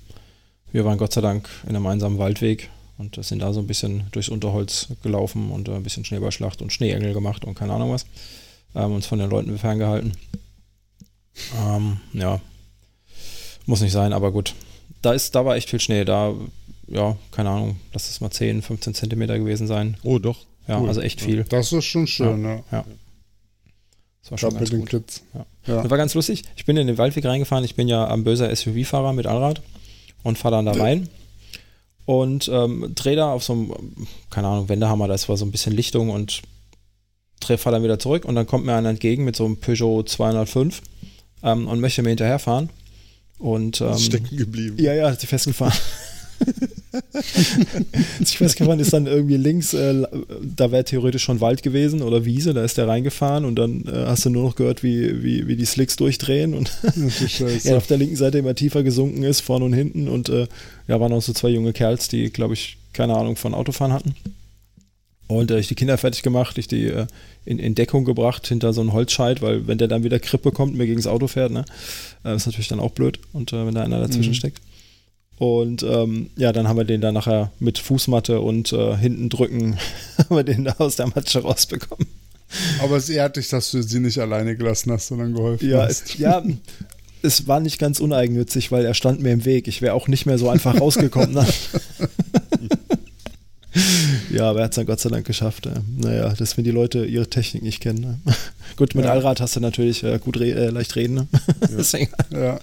wir waren Gott sei Dank in einem einsamen Waldweg und sind da so ein bisschen durchs Unterholz gelaufen und äh, ein bisschen Schneeballschlacht und Schneeengel gemacht und keine Ahnung was. Ähm, uns von den Leuten ferngehalten. Ähm, ja, muss nicht sein, aber gut. Da ist, da war echt viel Schnee. Da, ja, keine Ahnung, lass es mal 10, 15 Zentimeter gewesen sein. Oh, doch. Ja, Cool. also echt viel. Das ist schon schön, ja. Das war schon Gerade ganz mit den gut. Kids. Ja. Ja. Das war ganz lustig. Ich bin in den Waldweg reingefahren. Ich bin ja am böser SUV-Fahrer mit Allrad und fahre dann da rein und ähm, drehe da auf so einem, keine Ahnung, Wendehammer, das war so ein bisschen Lichtung und drehe, fahre dann wieder zurück und dann kommt mir einer entgegen mit so einem Peugeot 205 ähm, und möchte mir hinterherfahren. Und ähm, Ist stecken geblieben. ja, ja, hat sich festgefahren. hat sich festgefahren, ist dann irgendwie links, äh, da wäre theoretisch schon Wald gewesen oder Wiese, da ist der reingefahren und dann äh, hast du nur noch gehört, wie, wie, wie die Slicks durchdrehen und er auf der linken Seite immer tiefer gesunken ist, vorne und hinten und äh, ja, waren auch so zwei junge Kerls, die, glaube ich, keine Ahnung von Autofahren hatten. Und äh, ich die Kinder fertig gemacht, ich die äh, in, in Deckung gebracht hinter so einen Holzscheit, weil wenn der dann wieder Krippe kommt und mir gegen das Auto fährt, ne, äh, ist natürlich dann auch blöd und wenn da einer dazwischen Mhm. steckt. Und ähm, ja, dann haben wir den dann nachher mit Fußmatte und äh, hinten drücken, haben wir den da aus der Matsche rausbekommen. Aber es ehrt dich, dass du sie nicht alleine gelassen hast, sondern geholfen Ja, hast. es, ja, es war nicht ganz uneigennützig, weil er stand mir im Weg. Ich wäre auch nicht mehr so einfach rausgekommen. Ne? ja, aber er hat es dann Gott sei Dank geschafft. Äh. Naja, das, wenn die Leute ihre Technik nicht kennen. Ne? Gut, mit Ja. Allrad hast du natürlich äh, gut re äh, leicht reden. Ne? Deswegen, Ja.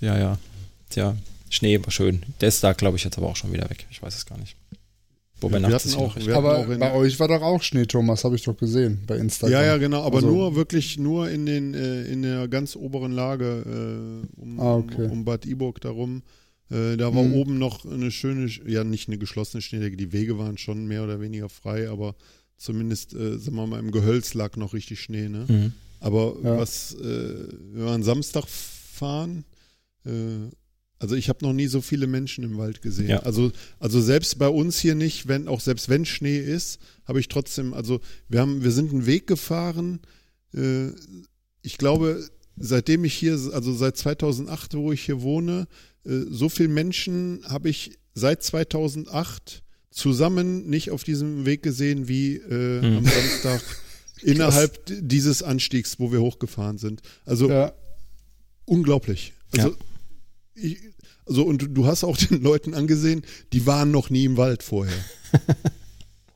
ja, ja. Tja, Schnee war schön. Der ist da, glaube ich, jetzt aber auch schon wieder weg. Ich weiß es gar nicht. Wobei wir nachts hatten auch, wir hatten Aber auch in, bei euch war doch auch Schnee, Thomas, habe ich doch gesehen bei Instagram. Ja, ja, genau, aber Also- nur wirklich nur in den äh, in der ganz oberen Lage äh, um, Ah, okay. um, um Bad Iburg darum. Äh, da war Mhm. oben noch eine schöne, ja nicht eine geschlossene Schneedecke, die Wege waren schon mehr oder weniger frei, aber zumindest, äh, sagen wir mal, im Gehölz lag noch richtig Schnee, ne? Mhm. Aber Ja. was, äh, wir waren Samstag fahren, äh, also ich habe noch nie so viele Menschen im Wald gesehen. Ja. Also, also selbst bei uns hier nicht, wenn, auch selbst wenn Schnee ist, habe ich trotzdem, also wir haben, wir sind einen Weg gefahren, äh, ich glaube, seitdem ich hier, also seit 2008, wo ich hier wohne, äh, so viele Menschen habe ich seit 2008 zusammen nicht auf diesem Weg gesehen wie äh, Hm. am Samstag innerhalb dieses Anstiegs, wo wir hochgefahren sind. Also Ja, unglaublich. Also, ich, also und du- hast auch den Leuten angesehen, die waren noch nie im Wald vorher.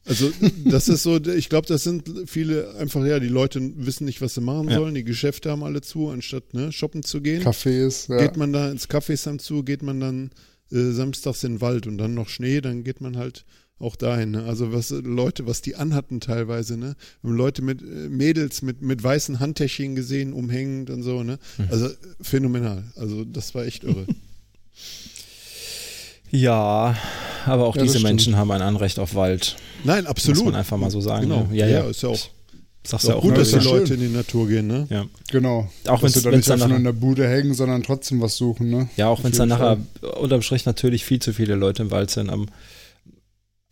Also das ist so, ich glaube, das sind viele einfach, ja, die Leute wissen nicht, was sie machen Ja. sollen. Die Geschäfte haben alle zu, anstatt ne, shoppen zu gehen. Cafés, ja. Geht man da ins Cafés zu, geht man dann äh, samstags in den Wald und dann noch Schnee, dann geht man halt auch dahin. Ne? Also was äh, Leute, was die anhatten teilweise, ne? Haben Leute mit äh, Mädels mit, mit weißen Handtäschchen gesehen, umhängend und so, ne? Also äh, phänomenal. Also das war echt irre. Ja, aber auch Ja, diese stimmt. Menschen haben ein Anrecht auf Wald. Nein, absolut. Muss man einfach mal so sagen. Genau. Ne? Ja, ja. ist ja auch, Sagst ja auch gut, dass die ja Leute schön. in die Natur gehen, ne? Ja. Genau. Auch wenn's- sie da nicht einfach nur in der Bude hängen, sondern trotzdem was suchen, ne? Ja, auch wenn es dann nachher unterm Strich natürlich viel zu viele Leute im Wald sind. am-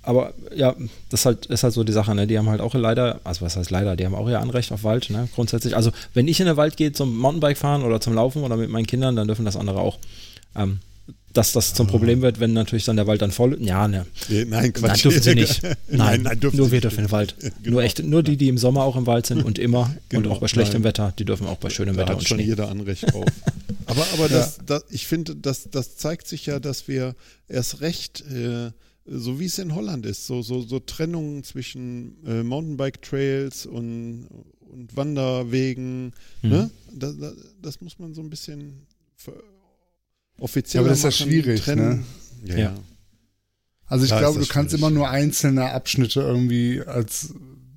aber ja, das ist halt, ist halt so die Sache, ne? Die haben halt auch leider, also was heißt leider, die haben auch ihr Anrecht auf Wald, ne? Grundsätzlich. Also wenn ich in den Wald gehe zum Mountainbike fahren oder zum Laufen oder mit meinen Kindern, dann dürfen das andere auch. Ähm, dass das zum Problem wird, wenn natürlich dann der Wald dann voll. Ja, ne. Nein, Nein, Quatsch. dürfen sie nicht. Nein, nein, nein, dürfen nur wir dürfen in den Wald. Genau. Nur echt, nur die, die im Sommer auch im Wald sind und immer und Genau, auch bei schlechtem nein. Wetter, die dürfen auch bei schönem Da Wetter hat und schon Schnee. jeder Anrecht drauf. Aber, aber das, das, ich finde, das, das zeigt sich ja, dass wir erst recht, äh, so wie es in Holland ist, so, so, so Trennungen zwischen äh, Mountainbike-Trails und, und Wanderwegen, Mhm. ne? Das, das, das muss man so ein bisschen offiziell Ja, aber das ist ja schwierig, ne? Ja, Ja. Also ich Da glaube, du das kannst schwierig. immer nur einzelne Abschnitte irgendwie als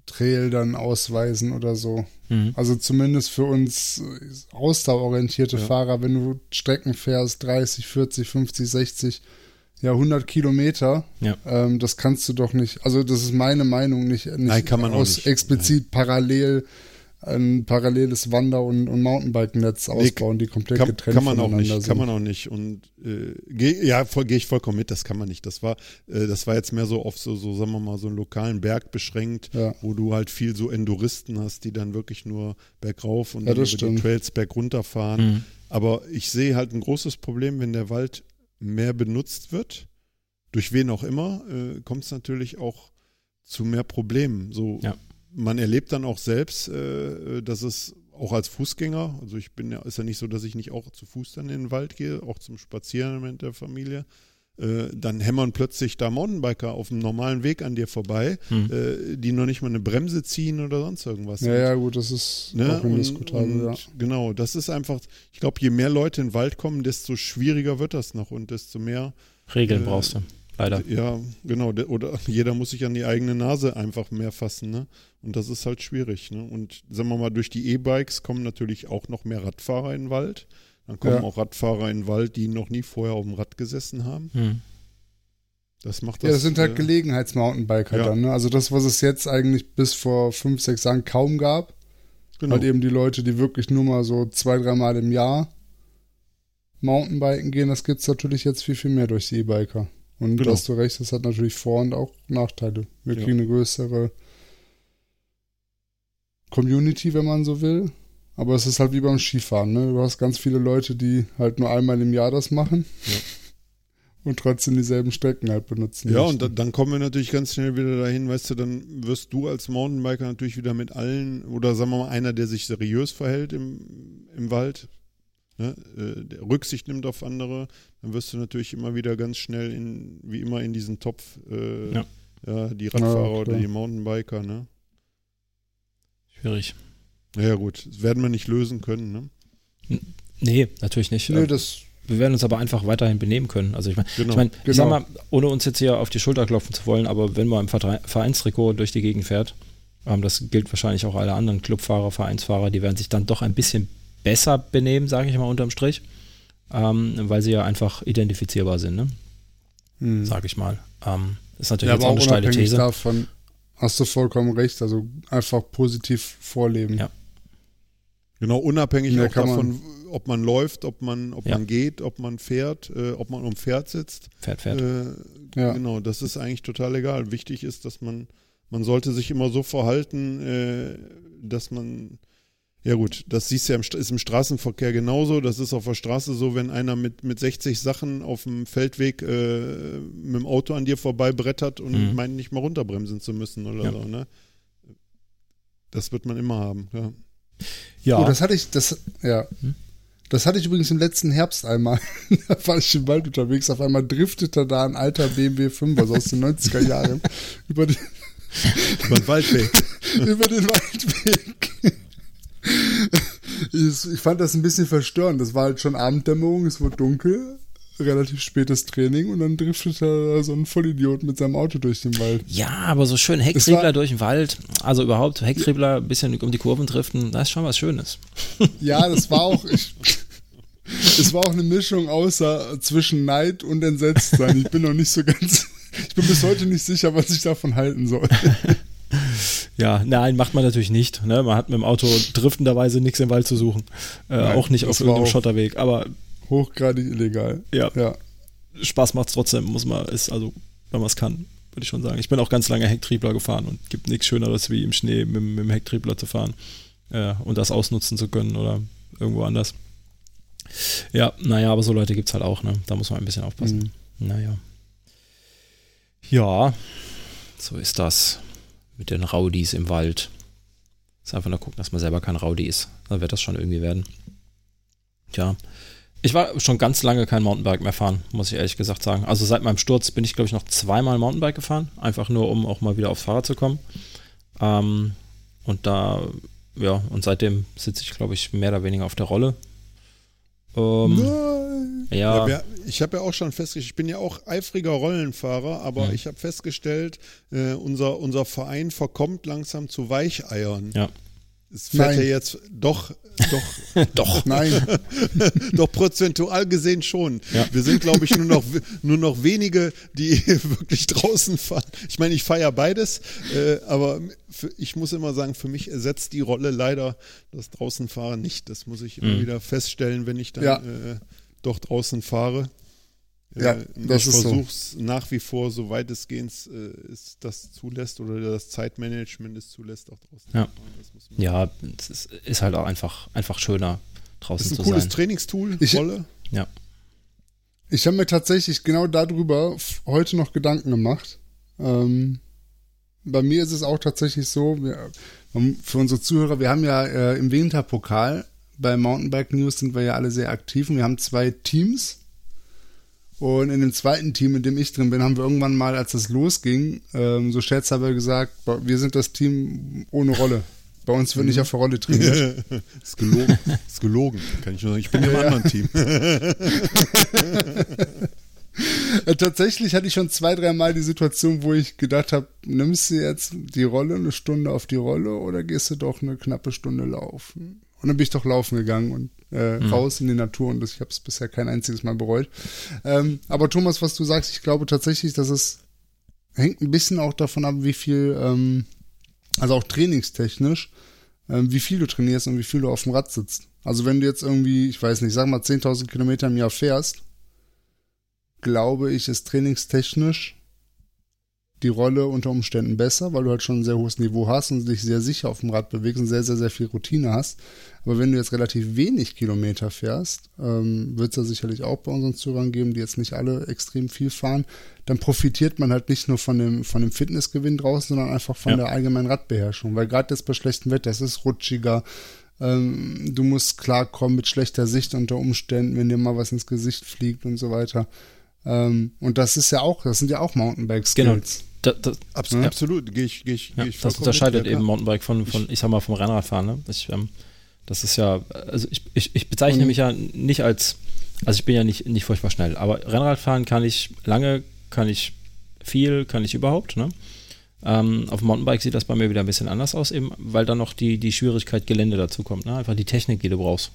Trail dann ausweisen oder so. Mhm. Also zumindest für uns äh, ausdauerorientierte Ja. Fahrer, wenn du Strecken fährst, 30, 40, 50, 60, ja 100 Kilometer, Ja. ähm, das kannst du doch nicht, also das ist meine Meinung, nicht, nicht Nein, kann man auch aus nicht. explizit parallel ein paralleles Wander- und, und Mountainbike-Netz ausbauen, die komplett Kann, getrennt kann man auch nicht, sind. kann man auch nicht. Und äh, geh, ja, voll, gehe ich vollkommen mit, das kann man nicht. Das war, äh, das war jetzt mehr so auf so, so, sagen wir mal, so einen lokalen Berg beschränkt, Ja. wo du halt viel so Enduristen hast, die dann wirklich nur bergauf und Ja, über die. Trails bergunter fahren. Mhm. Aber ich sehe halt ein großes Problem, wenn der Wald mehr benutzt wird, durch wen auch immer, äh, kommt es natürlich auch zu mehr Problemen. So, Ja. man erlebt dann auch selbst, äh, dass es auch als Fußgänger, also ich bin ja, ist ja nicht so, dass ich nicht auch zu Fuß dann in den Wald gehe, auch zum Spazieren mit der Familie. Äh, dann hämmern plötzlich da Mountainbiker auf dem normalen Weg an dir vorbei, Mhm. äh, die noch nicht mal eine Bremse ziehen oder sonst irgendwas. Ja, ja, gut, das ist Ne? auch indiskutabel, und, ja. Genau, das ist einfach, ich glaube, je mehr Leute in den Wald kommen, desto schwieriger wird das noch und desto mehr, Regeln Äh, brauchst du, leider. ja, genau, de- oder jeder muss sich an die eigene Nase einfach mehr fassen, ne? Und das ist halt schwierig, ne? Und sagen wir mal, durch die E-Bikes kommen natürlich auch noch mehr Radfahrer in den Wald. Dann kommen Ja. auch Radfahrer in den Wald, die noch nie vorher auf dem Rad gesessen haben. Mhm. Das macht das. Ja, das sind halt äh, Gelegenheitsmountainbiker ja. dann. Ne? Also das, was es jetzt eigentlich bis vor fünf, sechs Jahren kaum gab. genau. Halt eben die Leute, die wirklich nur mal so zwei, dreimal im Jahr Mountainbiken gehen, das gibt's natürlich jetzt viel, viel mehr durch die E-Biker. Und Genau. hast du recht, das hat natürlich Vor- und auch Nachteile. Wir Ja. kriegen eine größere Community, wenn man so will. Aber es ist halt wie beim Skifahren, ne? Du hast ganz viele Leute, die halt nur einmal im Jahr das machen. Ja. Und trotzdem dieselben Strecken halt benutzen. Ja, möchten. und da, dann kommen wir natürlich ganz schnell wieder dahin, weißt du, dann wirst du als Mountainbiker natürlich wieder mit allen, oder sagen wir mal, einer, der sich seriös verhält im, im Wald, ne, äh, der Rücksicht nimmt auf andere, dann wirst du natürlich immer wieder ganz schnell in, wie immer in diesen Topf, äh, Ja. ja. die Radfahrer Ja, oder die Mountainbiker, ne? Schwierig. Naja, gut, das werden wir nicht lösen können, ne? Nee, natürlich nicht. Äh, das wir werden uns aber einfach weiterhin benehmen können. Also ich meine, Genau. ich, mein, Genau. sag mal, ohne uns jetzt hier auf die Schulter klopfen zu wollen, aber wenn man im Vereinstrikot durch die Gegend fährt, ähm, das gilt wahrscheinlich auch alle anderen Clubfahrer, Vereinsfahrer, die werden sich dann doch ein bisschen besser benehmen, sage ich mal unterm Strich, ähm, weil sie ja einfach identifizierbar sind, ne? hm. sage ich mal. Ähm, ist natürlich Ja, jetzt auch eine steile unabhängig These. davon hast du vollkommen recht. Also einfach positiv vorleben. Ja. Genau, unabhängig kann davon, ob man läuft, ob man, ob Ja. man geht, ob man fährt, äh, ob man um Pferd sitzt. Pferd, Pferd. Äh, Ja. Genau, das ist eigentlich total egal. Wichtig ist, dass man, man sollte sich immer so verhalten, äh, dass man, ja gut, das siehst du ja im, St- ist im Straßenverkehr genauso. Das ist auf der Straße so, wenn einer mit, mit 60 Sachen auf dem Feldweg äh, mit dem Auto an dir vorbei brettert und Mhm. meint nicht mal runterbremsen zu müssen oder Ja. so, ne? Das wird man immer haben, ja. Ja, Oh, das hatte ich, das, ja. Hm? Das hatte ich übrigens im letzten Herbst einmal. da war ich im Wald unterwegs. Auf einmal driftete da ein alter BMW 5, also aus den 90er Jahren, über, die, Über den Waldweg. über den Waldweg. Ich, ich fand das ein bisschen verstörend. Das war halt schon Abenddämmerung, es wurde dunkel, relativ spätes Training und dann driftete da so ein Vollidiot mit seinem Auto durch den Wald. ja, aber so schön Hecktriebler durch den Wald, also überhaupt Hecktriebler ein bisschen um die Kurven driften, das ist schon was Schönes. Ja, das war auch. Ich, es war auch eine Mischung außer zwischen Neid und Entsetztsein. Ich bin noch nicht so ganz. Ich bin bis heute nicht sicher, was ich davon halten soll. Ja, nein, macht man natürlich nicht. Ne? Man hat mit dem Auto driftenderweise nichts im Wald zu suchen. Äh, Nein, auch nicht auf irgendeinem Schotterweg. Aber Hochgradig illegal. ja, Ja. Spaß macht es trotzdem, muss man, ist also, wenn man es kann, würde ich schon sagen. Ich bin auch ganz lange Hecktriebler gefahren und gibt nichts Schöneres, wie im Schnee mit, mit dem Hecktriebler zu fahren äh, und das ausnutzen zu können oder irgendwo anders. Ja, naja, aber so Leute gibt es halt auch, ne? Da muss man ein bisschen aufpassen. Mhm. Naja. Ja, so ist das mit den Raudis im Wald. Ist einfach nur gucken, dass man selber kein Raudi ist. Dann wird das schon irgendwie werden. Tja, Ich war schon ganz lange kein Mountainbike mehr fahren, muss ich ehrlich gesagt sagen. Also seit meinem Sturz bin ich, glaube ich, noch zweimal Mountainbike gefahren. Einfach nur, um auch mal wieder aufs Fahrrad zu kommen. Ähm, und da, ja, und seitdem sitze ich, glaube ich, mehr oder weniger auf der Rolle. Ähm, Nein. Ja. ja ich habe ja auch schon festgestellt, ich bin ja auch eifriger Rollenfahrer, aber mhm. ich habe festgestellt, äh, unser, unser Verein verkommt langsam zu Weicheiern. Ja. Es fährt ja jetzt doch, doch, doch, nein, doch prozentual gesehen schon. Ja. Wir sind, glaube ich, nur noch, nur noch wenige, die wirklich draußen fahren. Ich meine, ich ja beides, äh, aber für, ich muss immer sagen, für mich ersetzt die Rolle leider das Draußenfahren nicht. Das muss ich immer mhm. wieder feststellen, wenn ich dann ja. äh, doch draußen fahre. Ja, äh, das ich versuche es so. nach wie vor, so weitestgehend äh, es das zulässt oder das Zeitmanagement es zulässt, auch draußen ja. Ja, es ist, ist, halt auch einfach, einfach schöner draußen zu sein. ist ein cooles Trainingstool, ich, Rolle. Ja. Ich habe mir tatsächlich genau darüber heute noch Gedanken gemacht. Ähm, bei mir ist es auch tatsächlich so, wir, für unsere Zuhörer, wir haben ja äh, im Winterpokal bei Mountainbike News sind wir ja alle sehr aktiv und wir haben zwei Teams und in dem zweiten Team, in dem ich drin bin, haben wir irgendwann mal, als das losging, ähm, so scherzhaber gesagt, wir sind das Team ohne Rolle. Bei uns wird nicht auf der Rolle trainiert. ist gelogen. ist gelogen, kann ich nur sagen. Ich bin im ja. anderen Team. Tatsächlich hatte ich schon zwei, drei Mal die Situation, wo ich gedacht habe, nimmst du jetzt die Rolle, eine Stunde auf die Rolle oder gehst du doch eine knappe Stunde laufen? Und dann bin ich doch laufen gegangen und äh, mhm. raus in die Natur und das, ich habe es bisher kein einziges Mal bereut. Ähm, aber Thomas, was du sagst, ich glaube tatsächlich, dass es hängt ein bisschen auch davon ab, wie viel, ähm, also auch trainingstechnisch, ähm, wie viel du trainierst und wie viel du auf dem Rad sitzt. Also wenn du jetzt irgendwie, ich weiß nicht, sag mal 10.000 Kilometer im Jahr fährst, glaube ich, ist trainingstechnisch die Rolle unter Umständen besser, weil du halt schon ein sehr hohes Niveau hast und dich sehr sicher auf dem Rad bewegst und sehr, sehr, sehr viel Routine hast. Aber wenn du jetzt relativ wenig Kilometer fährst, ähm, wird es ja sicherlich auch bei unseren Zuhörern geben, die jetzt nicht alle extrem viel fahren, dann profitiert man halt nicht nur von dem, von dem Fitnessgewinn draußen, sondern einfach von ja. der allgemeinen Radbeherrschung. Weil gerade jetzt bei schlechtem Wetter, es ist rutschiger, ähm, du musst klarkommen mit schlechter Sicht unter Umständen, wenn dir mal was ins Gesicht fliegt und so weiter. Ähm, und das ist ja auch, das sind ja auch Mountainbike-Skills. Genau. Da, das, Abs ja. Absolut, gehe ich, geh ich, ja, geh ich Das unterscheidet mit, eben Mountainbike von, von, ich sag mal, vom Rennradfahren. Ne? Ich, ähm, das ist ja, also ich, ich, ich bezeichne mich ja nicht als, also ich bin ja nicht, nicht furchtbar schnell, aber Rennradfahren kann ich lange, kann ich viel, kann ich überhaupt. Ne? Ähm, auf dem Mountainbike sieht das bei mir wieder ein bisschen anders aus, eben weil dann noch die, die Schwierigkeit Gelände dazu kommt. Ne? Einfach die Technik, die du brauchst.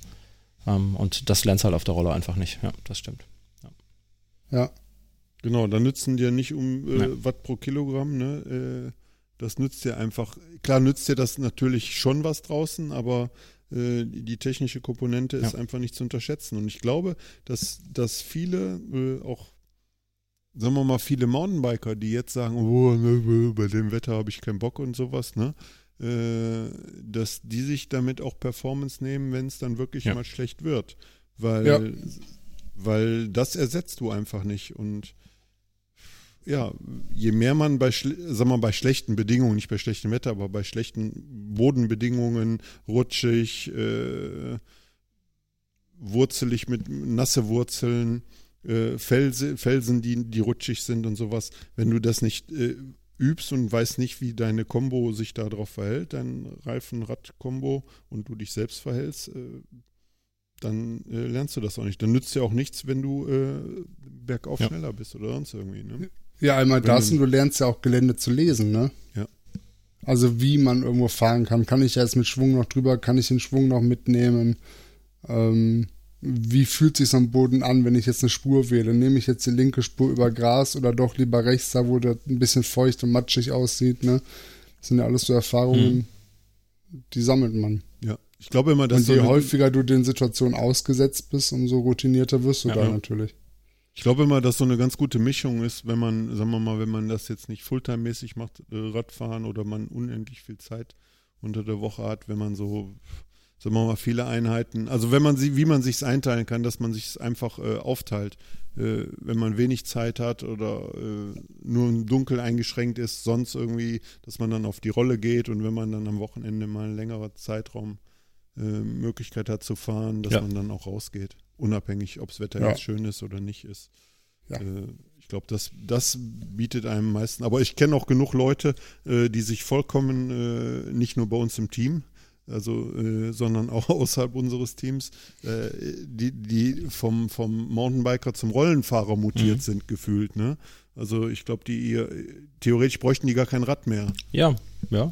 Ähm, und das lernst halt auf der Rolle einfach nicht. Ja, das stimmt. Ja. ja. Genau, da nützen dir nicht um äh, Watt pro Kilogramm, ne? Äh, das nützt dir einfach, klar nützt dir das natürlich schon was draußen, aber äh, die technische Komponente ist ja. einfach nicht zu unterschätzen. Und ich glaube, dass, dass viele äh, auch sagen wir mal, viele Mountainbiker, die jetzt sagen, oh, ne, bei dem Wetter habe ich keinen Bock und sowas, ne? Äh, dass die sich damit auch Performance nehmen, wenn es dann wirklich ja. mal schlecht wird. Weil, ja. weil das ersetzt du einfach nicht. Und ja, je mehr man bei, sag mal, bei schlechten Bedingungen, nicht bei schlechtem Wetter, aber bei schlechten Bodenbedingungen, rutschig, äh, wurzelig mit nasse Wurzeln, äh, Felsen, Felsen, die, die rutschig sind und sowas, wenn du das nicht äh, übst und weißt nicht, wie deine Combo sich darauf verhält, dein Reifen-Rad-Kombo und du dich selbst verhältst, äh, dann äh, lernst du das auch nicht. Dann nützt dir auch nichts, wenn du äh, bergauf ja. schneller bist oder sonst irgendwie. Ne? Ja, einmal das und du lernst ja auch Gelände zu lesen, ne? Ja. Also wie man irgendwo fahren kann. Kann ich jetzt mit Schwung noch drüber? Kann ich den Schwung noch mitnehmen? Ähm, wie fühlt sich am Boden an, wenn ich jetzt eine Spur wähle? Nehme ich jetzt die linke Spur über Gras oder doch lieber rechts, da wo das ein bisschen feucht und matschig aussieht, ne? Das sind ja alles so Erfahrungen, hm. die sammelt man. Ja, ich glaube immer, dass Und je häufiger du den Situationen ausgesetzt bist, umso routinierter wirst du ja, da natürlich. Ich glaube immer, dass so eine ganz gute Mischung ist, wenn man, sagen wir mal, wenn man das jetzt nicht Fulltime-mäßig macht, äh, Radfahren oder man unendlich viel Zeit unter der Woche hat, wenn man so, sagen wir mal, viele Einheiten, also wenn man sie, wie man sich einteilen kann, dass man sich einfach äh, aufteilt. Äh, wenn man wenig Zeit hat oder äh, nur im Dunkel eingeschränkt ist, sonst irgendwie, dass man dann auf die Rolle geht und wenn man dann am Wochenende mal einen längeren Zeitraum äh, Möglichkeit hat zu fahren, dass ja. man dann auch rausgeht. Unabhängig, ob das Wetter Ja. jetzt schön ist oder nicht ist. Ja. Äh, ich glaube, das, das bietet einem am meisten. Aber ich kenne auch genug Leute, äh, die sich vollkommen, äh, nicht nur bei uns im Team, also, äh, sondern auch außerhalb unseres Teams, äh, die, die vom, vom Mountainbiker zum Rollenfahrer mutiert Mhm. sind, gefühlt. Ne? Also ich glaube, die ihr, theoretisch bräuchten die gar kein Rad mehr. Ja, ja.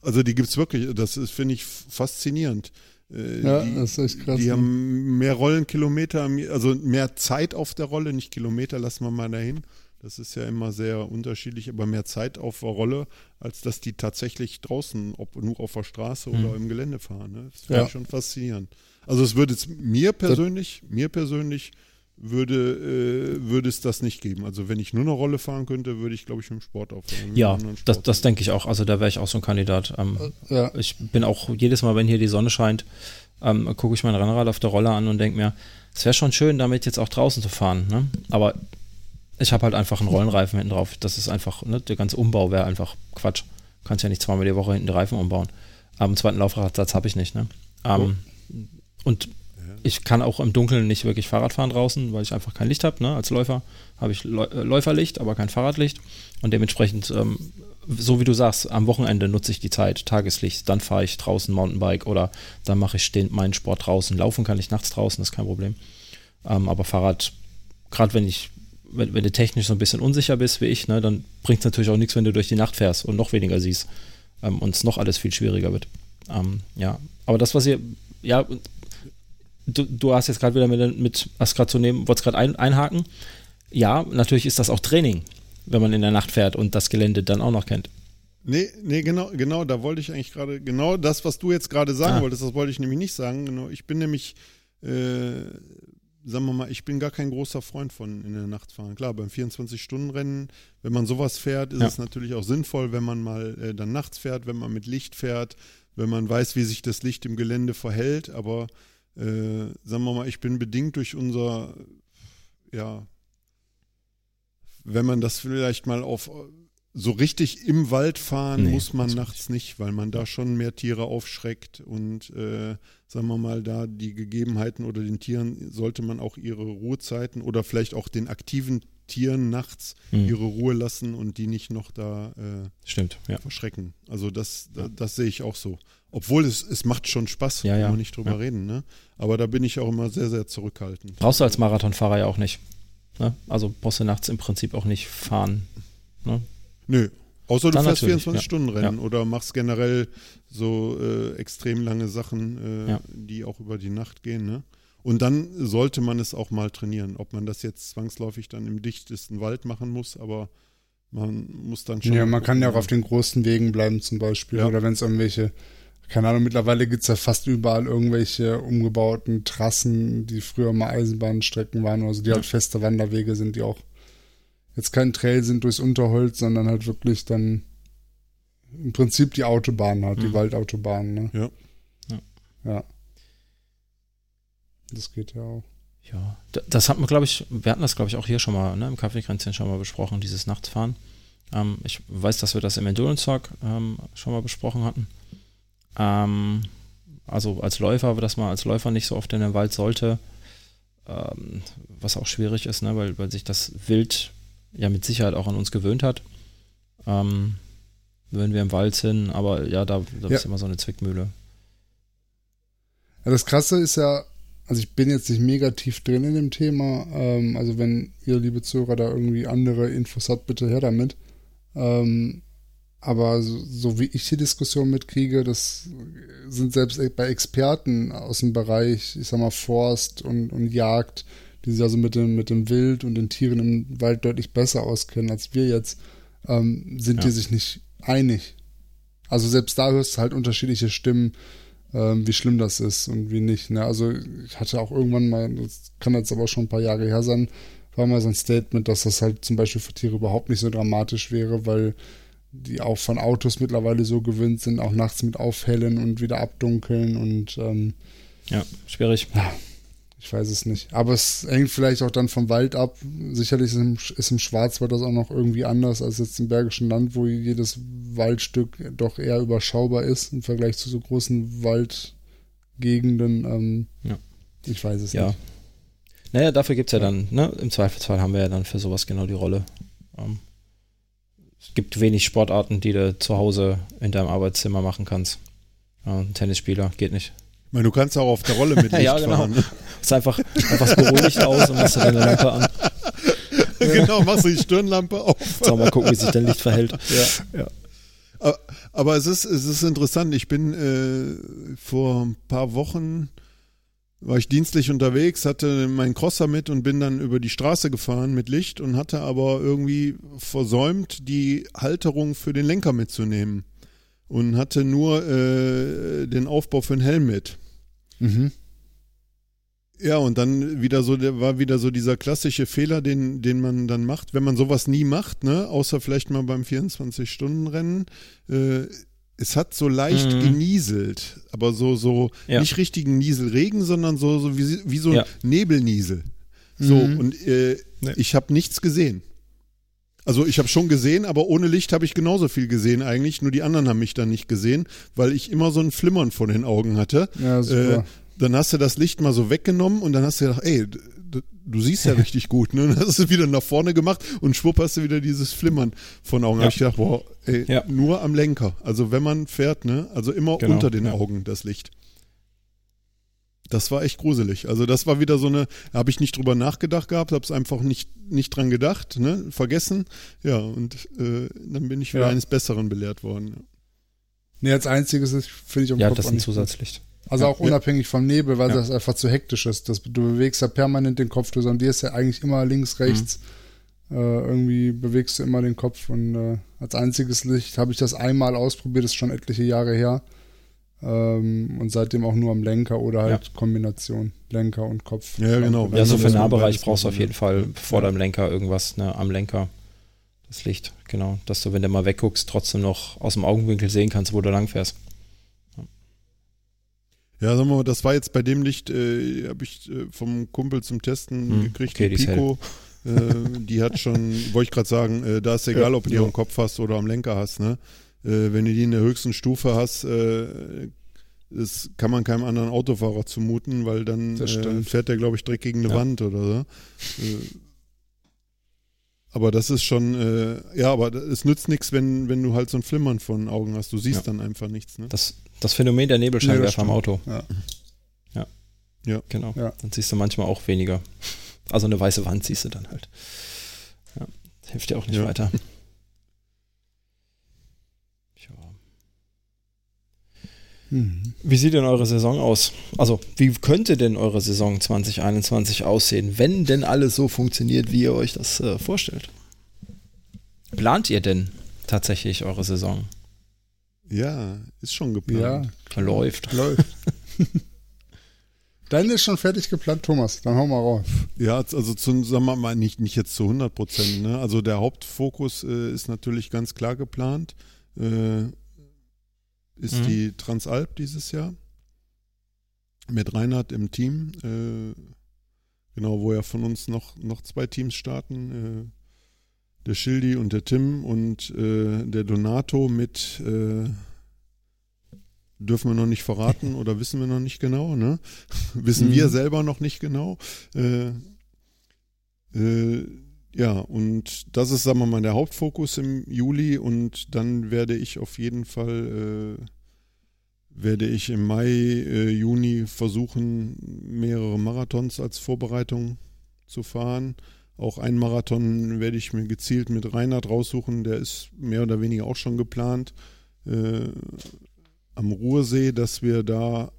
Also die gibt's wirklich, das ist, finde ich, faszinierend. Äh, Ja, die, das ist echt krass. die ne? haben mehr Rollenkilometer, also mehr Zeit auf der Rolle, nicht Kilometer, lassen wir mal dahin. Das ist ja immer sehr unterschiedlich, aber mehr Zeit auf der Rolle, als dass die tatsächlich draußen, ob nur auf der Straße Mhm. oder im Gelände fahren. Ne? Das finde Ja. ich schon faszinierend. Also es würde jetzt mir persönlich, mir persönlich würde, äh, würde es das nicht geben. Also wenn ich nur eine Rolle fahren könnte, würde ich, glaube ich, mit dem Sport aufhören. Ja, das, das denke ich auch. Also da wäre ich auch so ein Kandidat. Ähm, ja, ich bin auch jedes Mal, wenn hier die Sonne scheint, ähm, gucke ich mein Rennrad auf der Rolle an und denke mir, es wäre schon schön, damit jetzt auch draußen zu fahren. Ne? Aber ich habe halt einfach einen Rollenreifen hinten drauf. Das ist einfach, ne, der ganze Umbau wäre einfach Quatsch. Du kannst ja nicht zweimal die Woche hinten die Reifen umbauen. Aber einen zweiten Laufradsatz habe ich nicht. Ne? Ähm, Und ich kann auch im Dunkeln nicht wirklich Fahrrad fahren draußen, weil ich einfach kein Licht habe. Ne? Als Läufer habe ich äh, Läuferlicht, aber kein Fahrradlicht. Und dementsprechend, ähm, so wie du sagst, am Wochenende nutze ich die Zeit, Tageslicht, dann fahre ich draußen Mountainbike oder dann mache ich stehend meinen Sport draußen. Laufen kann ich nachts draußen, ist kein Problem. Ähm, aber Fahrrad, gerade wenn ich, wenn, wenn du technisch so ein bisschen unsicher bist wie ich, ne, dann bringt es natürlich auch nichts, wenn du durch die Nacht fährst und noch weniger siehst ähm, und es noch alles viel schwieriger wird. Ähm, ja, aber das, was ihr, ja, du, du hast jetzt gerade wieder mit, mit hast gerade zu nehmen, wolltest gerade ein, einhaken. Ja, natürlich ist das auch Training, wenn man in der Nacht fährt und das Gelände dann auch noch kennt. Nee, nee, genau, genau, da wollte ich eigentlich gerade, genau das, was du jetzt gerade sagen Ah. wolltest, das wollte ich nämlich nicht sagen. Genau, ich bin nämlich, äh, sagen wir mal, ich bin gar kein großer Freund von in der Nacht fahren. Klar, beim 24-Stunden-Rennen, wenn man sowas fährt, ist Ja. es natürlich auch sinnvoll, wenn man mal äh, dann nachts fährt, wenn man mit Licht fährt, wenn man weiß, wie sich das Licht im Gelände verhält. Aber äh, sagen wir mal, ich bin bedingt durch unser, ja, wenn man das vielleicht mal auf so richtig im Wald fahren Nee, muss man nachts nicht, weil man da schon mehr Tiere aufschreckt und äh, sagen wir mal da die Gegebenheiten oder den Tieren sollte man auch ihre Ruhezeiten oder vielleicht auch den aktiven Tieren nachts Hm, ihre Ruhe lassen und die nicht noch da äh, Stimmt, ja. verschrecken. Also das, da, das sehe ich auch so. Obwohl es, es macht schon Spaß, Ja, ja. kann man nicht drüber Ja. reden, ne? Aber da bin ich auch immer sehr, sehr zurückhaltend. Brauchst du als Marathonfahrer ja auch nicht. Ne? Also brauchst du nachts im Prinzip auch nicht fahren. Ne? Nö. Außer du Dann fährst natürlich, 24-Stunden-Rennen oder machst generell so äh, extrem lange Sachen, äh, Ja. die auch über die Nacht gehen. Ne? Und dann sollte man es auch mal trainieren. Ob man das jetzt zwangsläufig dann im dichtesten Wald machen muss, aber man muss dann schon. ja, man kann ja auch auf den großen Wegen bleiben zum Beispiel. Ja. Oder wenn es irgendwelche, keine Ahnung, mittlerweile gibt's ja fast überall irgendwelche umgebauten Trassen, die früher mal Eisenbahnstrecken waren, also die Ja. halt feste Wanderwege sind, die auch jetzt kein Trail sind durchs Unterholz, sondern halt wirklich dann im Prinzip die Autobahn hat, die Mhm. Waldautobahn, ne? Ja. Ja. Ja. Das geht ja auch. Ja, das hat man, glaube ich, wir hatten das, glaube ich, auch hier schon mal ne, im Kaffeekränzchen schon mal besprochen, dieses Nachtsfahren. Ähm, ich weiß, dass wir das im Endurance Talk ähm, schon mal besprochen hatten. Ähm, also als Läufer, dass man als Läufer nicht so oft in den Wald sollte, ähm, was auch schwierig ist, ne, weil, weil sich das Wild ja mit Sicherheit auch an uns gewöhnt hat. Ähm, wenn wir im Wald sind, aber ja, da, da Ja. ist immer so eine Zwickmühle. Ja, das Krasse ist ja, also ich bin jetzt nicht mega tief drin in dem Thema. Ähm, also wenn ihr, liebe Zuhörer, da irgendwie andere Infos habt, bitte her damit. Ähm, aber so, so wie ich die Diskussion mitkriege, das sind selbst bei Experten aus dem Bereich, ich sag mal, Forst und, und Jagd, die sich also mit dem, mit dem Wild und den Tieren im Wald deutlich besser auskennen als wir jetzt, ähm, sind Ja. die sich nicht einig. Also selbst da hörst du halt unterschiedliche Stimmen, ähm, wie schlimm das ist und wie nicht. Ne? Also ich hatte auch irgendwann mal, das kann jetzt aber schon ein paar Jahre her sein, war mal so ein Statement, dass das halt zum Beispiel für Tiere überhaupt nicht so dramatisch wäre, weil die auch von Autos mittlerweile so gewöhnt sind, auch nachts mit aufhellen und wieder abdunkeln und ähm, Ja, schwierig. ich weiß es nicht. Aber es hängt vielleicht auch dann vom Wald ab. Sicherlich ist im, ist im Schwarzwald das auch noch irgendwie anders als jetzt im Bergischen Land, wo jedes Waldstück doch eher überschaubar ist im Vergleich zu so großen Waldgegenden. Ähm, Ja. Ich weiß es ja. nicht. Naja, dafür gibt es ja, dann, ne, im Zweifelsfall haben wir ja dann für sowas genau die Rolle. Ähm, es gibt wenig Sportarten, die du zu Hause in deinem Arbeitszimmer machen kannst. Ja, ein Tennisspieler geht nicht. Ich meine, du kannst auch auf der Rolle mit Licht Ja, genau. fahren. Ne? Ist einfach, einfach Bürolicht aus und machst deine Lampe an. genau, machst du die Stirnlampe auf. So, mal gucken, wie sich dein Licht verhält. Ja. Aber, aber es ist, es ist interessant. Ich bin äh, vor ein paar Wochen war ich dienstlich unterwegs, hatte meinen Crosser mit und bin dann über die Straße gefahren mit Licht und hatte aber irgendwie versäumt, die Halterung für den Lenker mitzunehmen und hatte nur äh, den Aufbau für den Helm mit. Mhm. Ja, und dann wieder so, der war wieder so dieser klassische Fehler, den, den man dann macht, wenn man sowas nie macht, ne, außer vielleicht mal beim 24-Stunden-Rennen. Äh, es hat so leicht Mhm. genieselt, aber so, so Ja. nicht richtigen Nieselregen, sondern so, so wie, wie so ein Ja. Nebelniesel. So, Mhm. und äh, Nee. ich habe nichts gesehen. Also ich habe schon gesehen, aber ohne Licht habe ich genauso viel gesehen eigentlich. Nur die anderen haben mich dann nicht gesehen, weil ich immer so ein Flimmern vor den Augen hatte. Ja, super. Äh, dann hast du das Licht mal so weggenommen und dann hast du gedacht, ey, du siehst ja richtig gut. Ne? Dann hast du wieder nach vorne gemacht und schwupp hast du wieder dieses Flimmern von den Augen. Da Ja. hab ich gedacht, boah, ey, Ja. nur am Lenker. Also wenn man fährt, ne, also immer Genau, unter den ja. Augen das Licht. Das war echt gruselig. Also das war wieder so eine, da habe ich nicht drüber nachgedacht gehabt, habe es einfach nicht, nicht dran gedacht, ne, vergessen. Ja, und äh, dann bin ich wieder Ja. eines Besseren belehrt worden. Nee, als einziges ist, finde ich am Ja, Kopf das auch ist ein nicht gut. Also auch Ja. unabhängig vom Nebel, weil Ja. das einfach zu hektisch ist. Das, du bewegst ja permanent den Kopf, du sondierst ja eigentlich immer links, rechts. Äh, irgendwie bewegst du immer den Kopf und äh, als einziges Licht habe ich das einmal ausprobiert, ist schon etliche Jahre her. Ähm, und seitdem auch nur am Lenker oder halt Kombination Lenker und Kopf. Ja, genau. Ja, so für das den Nahbereich brauchst du auf jeden ja. Fall vor Ja. deinem Lenker irgendwas, ne, am Lenker. Das Licht, genau. Dass du, wenn du mal wegguckst, trotzdem noch aus dem Augenwinkel sehen kannst, wo du lang fährst. Ja, sagen wir mal, das war jetzt bei dem Licht, äh, habe ich äh, vom Kumpel zum Testen Hm, gekriegt, okay, die Pico. Äh, die hat schon, wollte ich gerade sagen, äh, da ist egal, ob du die am Kopf hast oder am Lenker hast. Ne? Äh, wenn du die in der höchsten Stufe hast, äh, das kann man keinem anderen Autofahrer zumuten, weil dann äh, fährt der, glaube ich, direkt gegen eine Ja. Wand oder so. Aber das ist schon, äh, ja, aber es nützt nichts, wenn, wenn du halt so ein Flimmern von Augen hast. Du siehst Ja. dann einfach nichts. Ne? Das, das Phänomen der Nee, Nebelscheinwerfer das am Auto. Ja. Ja. Genau. Ja. Dann siehst du manchmal auch weniger. Also eine weiße Wand siehst du dann halt. Ja. Hilft dir auch nicht Ja. weiter. Ja. Mhm. Wie sieht denn eure Saison aus? Also, wie könnte denn eure Saison 2021 aussehen, wenn denn alles so funktioniert, wie ihr euch das äh, vorstellt? Plant ihr denn tatsächlich eure Saison? Ja, ist schon Ja, geplant. Läuft. läuft. Deine ist schon fertig geplant, Thomas. Dann hau mal raus. Ja, also zu, sagen wir mal, nicht, nicht jetzt zu 100 Prozent. Ne? Also der Hauptfokus äh, ist natürlich ganz klar geplant. Äh, ist Mhm. die Transalp dieses Jahr. Mit Reinhard im Team. Äh, genau, wo ja von uns noch, noch zwei Teams starten. Der Schildi und der Tim und äh, der Donato mit äh, dürfen wir noch nicht verraten oder wissen wir noch nicht genau, ne? wissen wir Mhm. selber noch nicht genau. Äh, äh, ja, und das ist, sagen wir mal, der Hauptfokus im Juli und dann werde ich auf jeden Fall, äh, werde ich im Mai, äh, Juni versuchen, mehrere Marathons als Vorbereitung zu fahren. Auch einen Marathon werde ich mir gezielt mit Reinhard raussuchen, der ist mehr oder weniger auch schon geplant. Äh, am Ruhrsee, dass wir da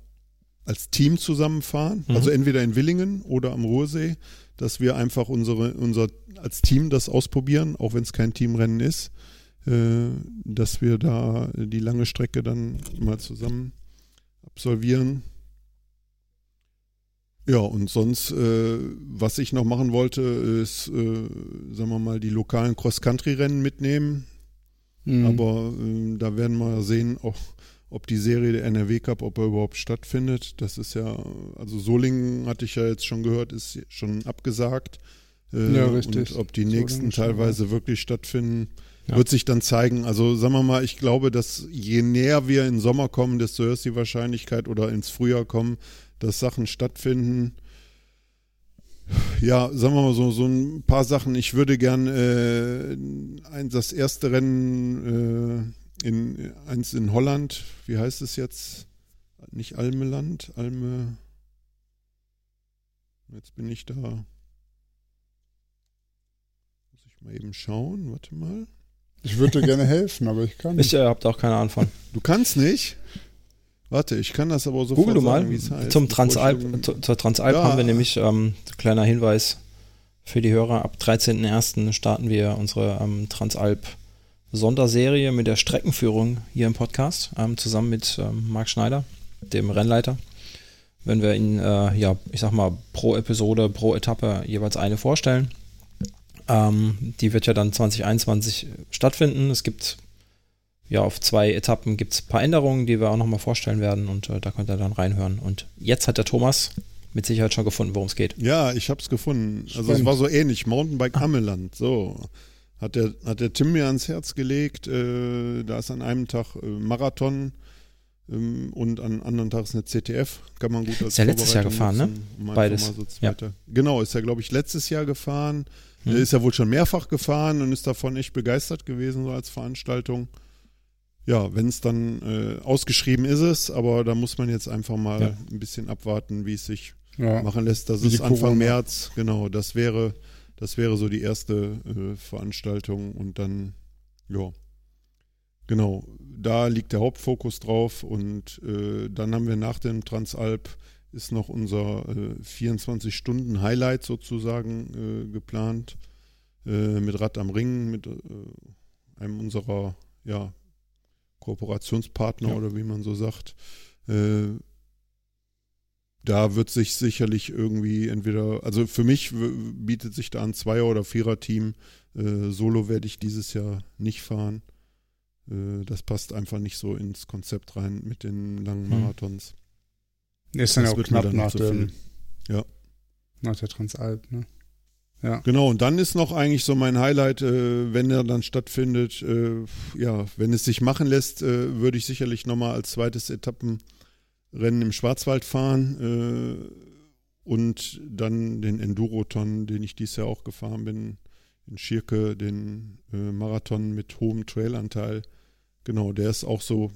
als Team zusammenfahren, Mhm. also entweder in Willingen oder am Ruhrsee, dass wir einfach unsere, unser als Team das ausprobieren, auch wenn es kein Teamrennen ist, äh, dass wir da die lange Strecke dann mal zusammen absolvieren. Ja, und sonst, äh, was ich noch machen wollte, ist, äh, sagen wir mal, die lokalen Cross-Country-Rennen mitnehmen. Mhm. Aber ähm, da werden wir sehen, auch, ob die Serie der NRW Cup, ob er überhaupt stattfindet. Das ist ja, also Solingen hatte ich ja jetzt schon gehört, ist schon abgesagt. Äh, Ja, richtig. Und ob die Solingen nächsten teilweise wirklich stattfinden, Ja. wird sich dann zeigen. Also sagen wir mal, ich glaube, dass je näher wir in Sommer kommen, desto höher ist die Wahrscheinlichkeit oder ins Frühjahr kommen, dass Sachen stattfinden. Ja, sagen wir mal so, so ein paar Sachen. Ich würde gern äh, ein, das erste Rennen äh, in eins in Holland, wie heißt es jetzt? Nicht Almeland, Alme. Jetzt bin ich da. Muss ich mal eben schauen, warte mal. Ich würde dir gerne helfen, aber ich kann Ich nicht. äh, habe da auch keine Ahnung von. Du kannst nicht? Warte, ich kann das aber sofort Google sagen, wie es heißt. Zum Transalp, zu- zur Transalp Ja. haben wir nämlich, ähm, kleiner Hinweis für die Hörer, ab 13.01. starten wir unsere ähm, Transalp Sonderserie mit der Streckenführung hier im Podcast, ähm, zusammen mit ähm, Marc Schneider, dem Rennleiter. Wenn wir Ihnen, äh, ja, ich sag mal, pro Episode, pro Etappe jeweils eine vorstellen. Ähm, die wird ja dann 2021 stattfinden. Es gibt ja, auf zwei Etappen gibt es ein paar Änderungen, die wir auch nochmal vorstellen werden und äh, da könnt ihr dann reinhören. Und jetzt hat der Thomas mit Sicherheit schon gefunden, worum es geht. Ja, ich habe es gefunden. Also es Spannend. war so ähnlich, Mountainbike Ameland. So hat der, hat der Tim mir ans Herz gelegt. Äh, da ist an einem Tag äh, Marathon ähm, und an anderen Tag ist eine CTF. Kann man gut als Ist ja letztes Jahr gefahren, ne? nutzen, um einfach Beides. so zweite- Genau, ist ja glaube ich letztes Jahr gefahren. Hm. Er ist ja wohl schon mehrfach gefahren und ist davon echt begeistert gewesen so als Veranstaltung. Ja, wenn es dann äh, ausgeschrieben ist es, aber da muss man jetzt einfach mal Ja. ein bisschen abwarten, wie es sich Ja. machen lässt. Das Wie ist Anfang Corona. März, genau. Das wäre, das wäre so die erste äh, Veranstaltung und dann, ja, genau. Da liegt der Hauptfokus drauf und äh, dann haben wir nach dem Transalp ist noch unser äh, 24-Stunden-Highlight sozusagen äh, geplant äh, mit Rad am Ring, mit äh, einem unserer ja, Kooperationspartner Ja. oder wie man so sagt. Äh, da wird sich sicherlich irgendwie entweder, also für mich bietet sich da ein Zweier- oder Vierer-Team. Äh, Solo werde ich dieses Jahr nicht fahren. Äh, das passt einfach nicht so ins Konzept rein mit den langen Hm. Marathons. Ist dann Das ja auch knapp dann nach, zu dem. Ja. nach der Transalp, ne? Ja. Genau, und dann ist noch eigentlich so mein Highlight, äh, wenn er dann stattfindet, äh, ja, wenn es sich machen lässt, äh, würde ich sicherlich nochmal als zweites Etappenrennen im Schwarzwald fahren äh, und dann den Enduroton, den ich dieses Jahr auch gefahren bin, in Schirke, den äh, Marathon mit hohem Trailanteil. Genau, der ist auch so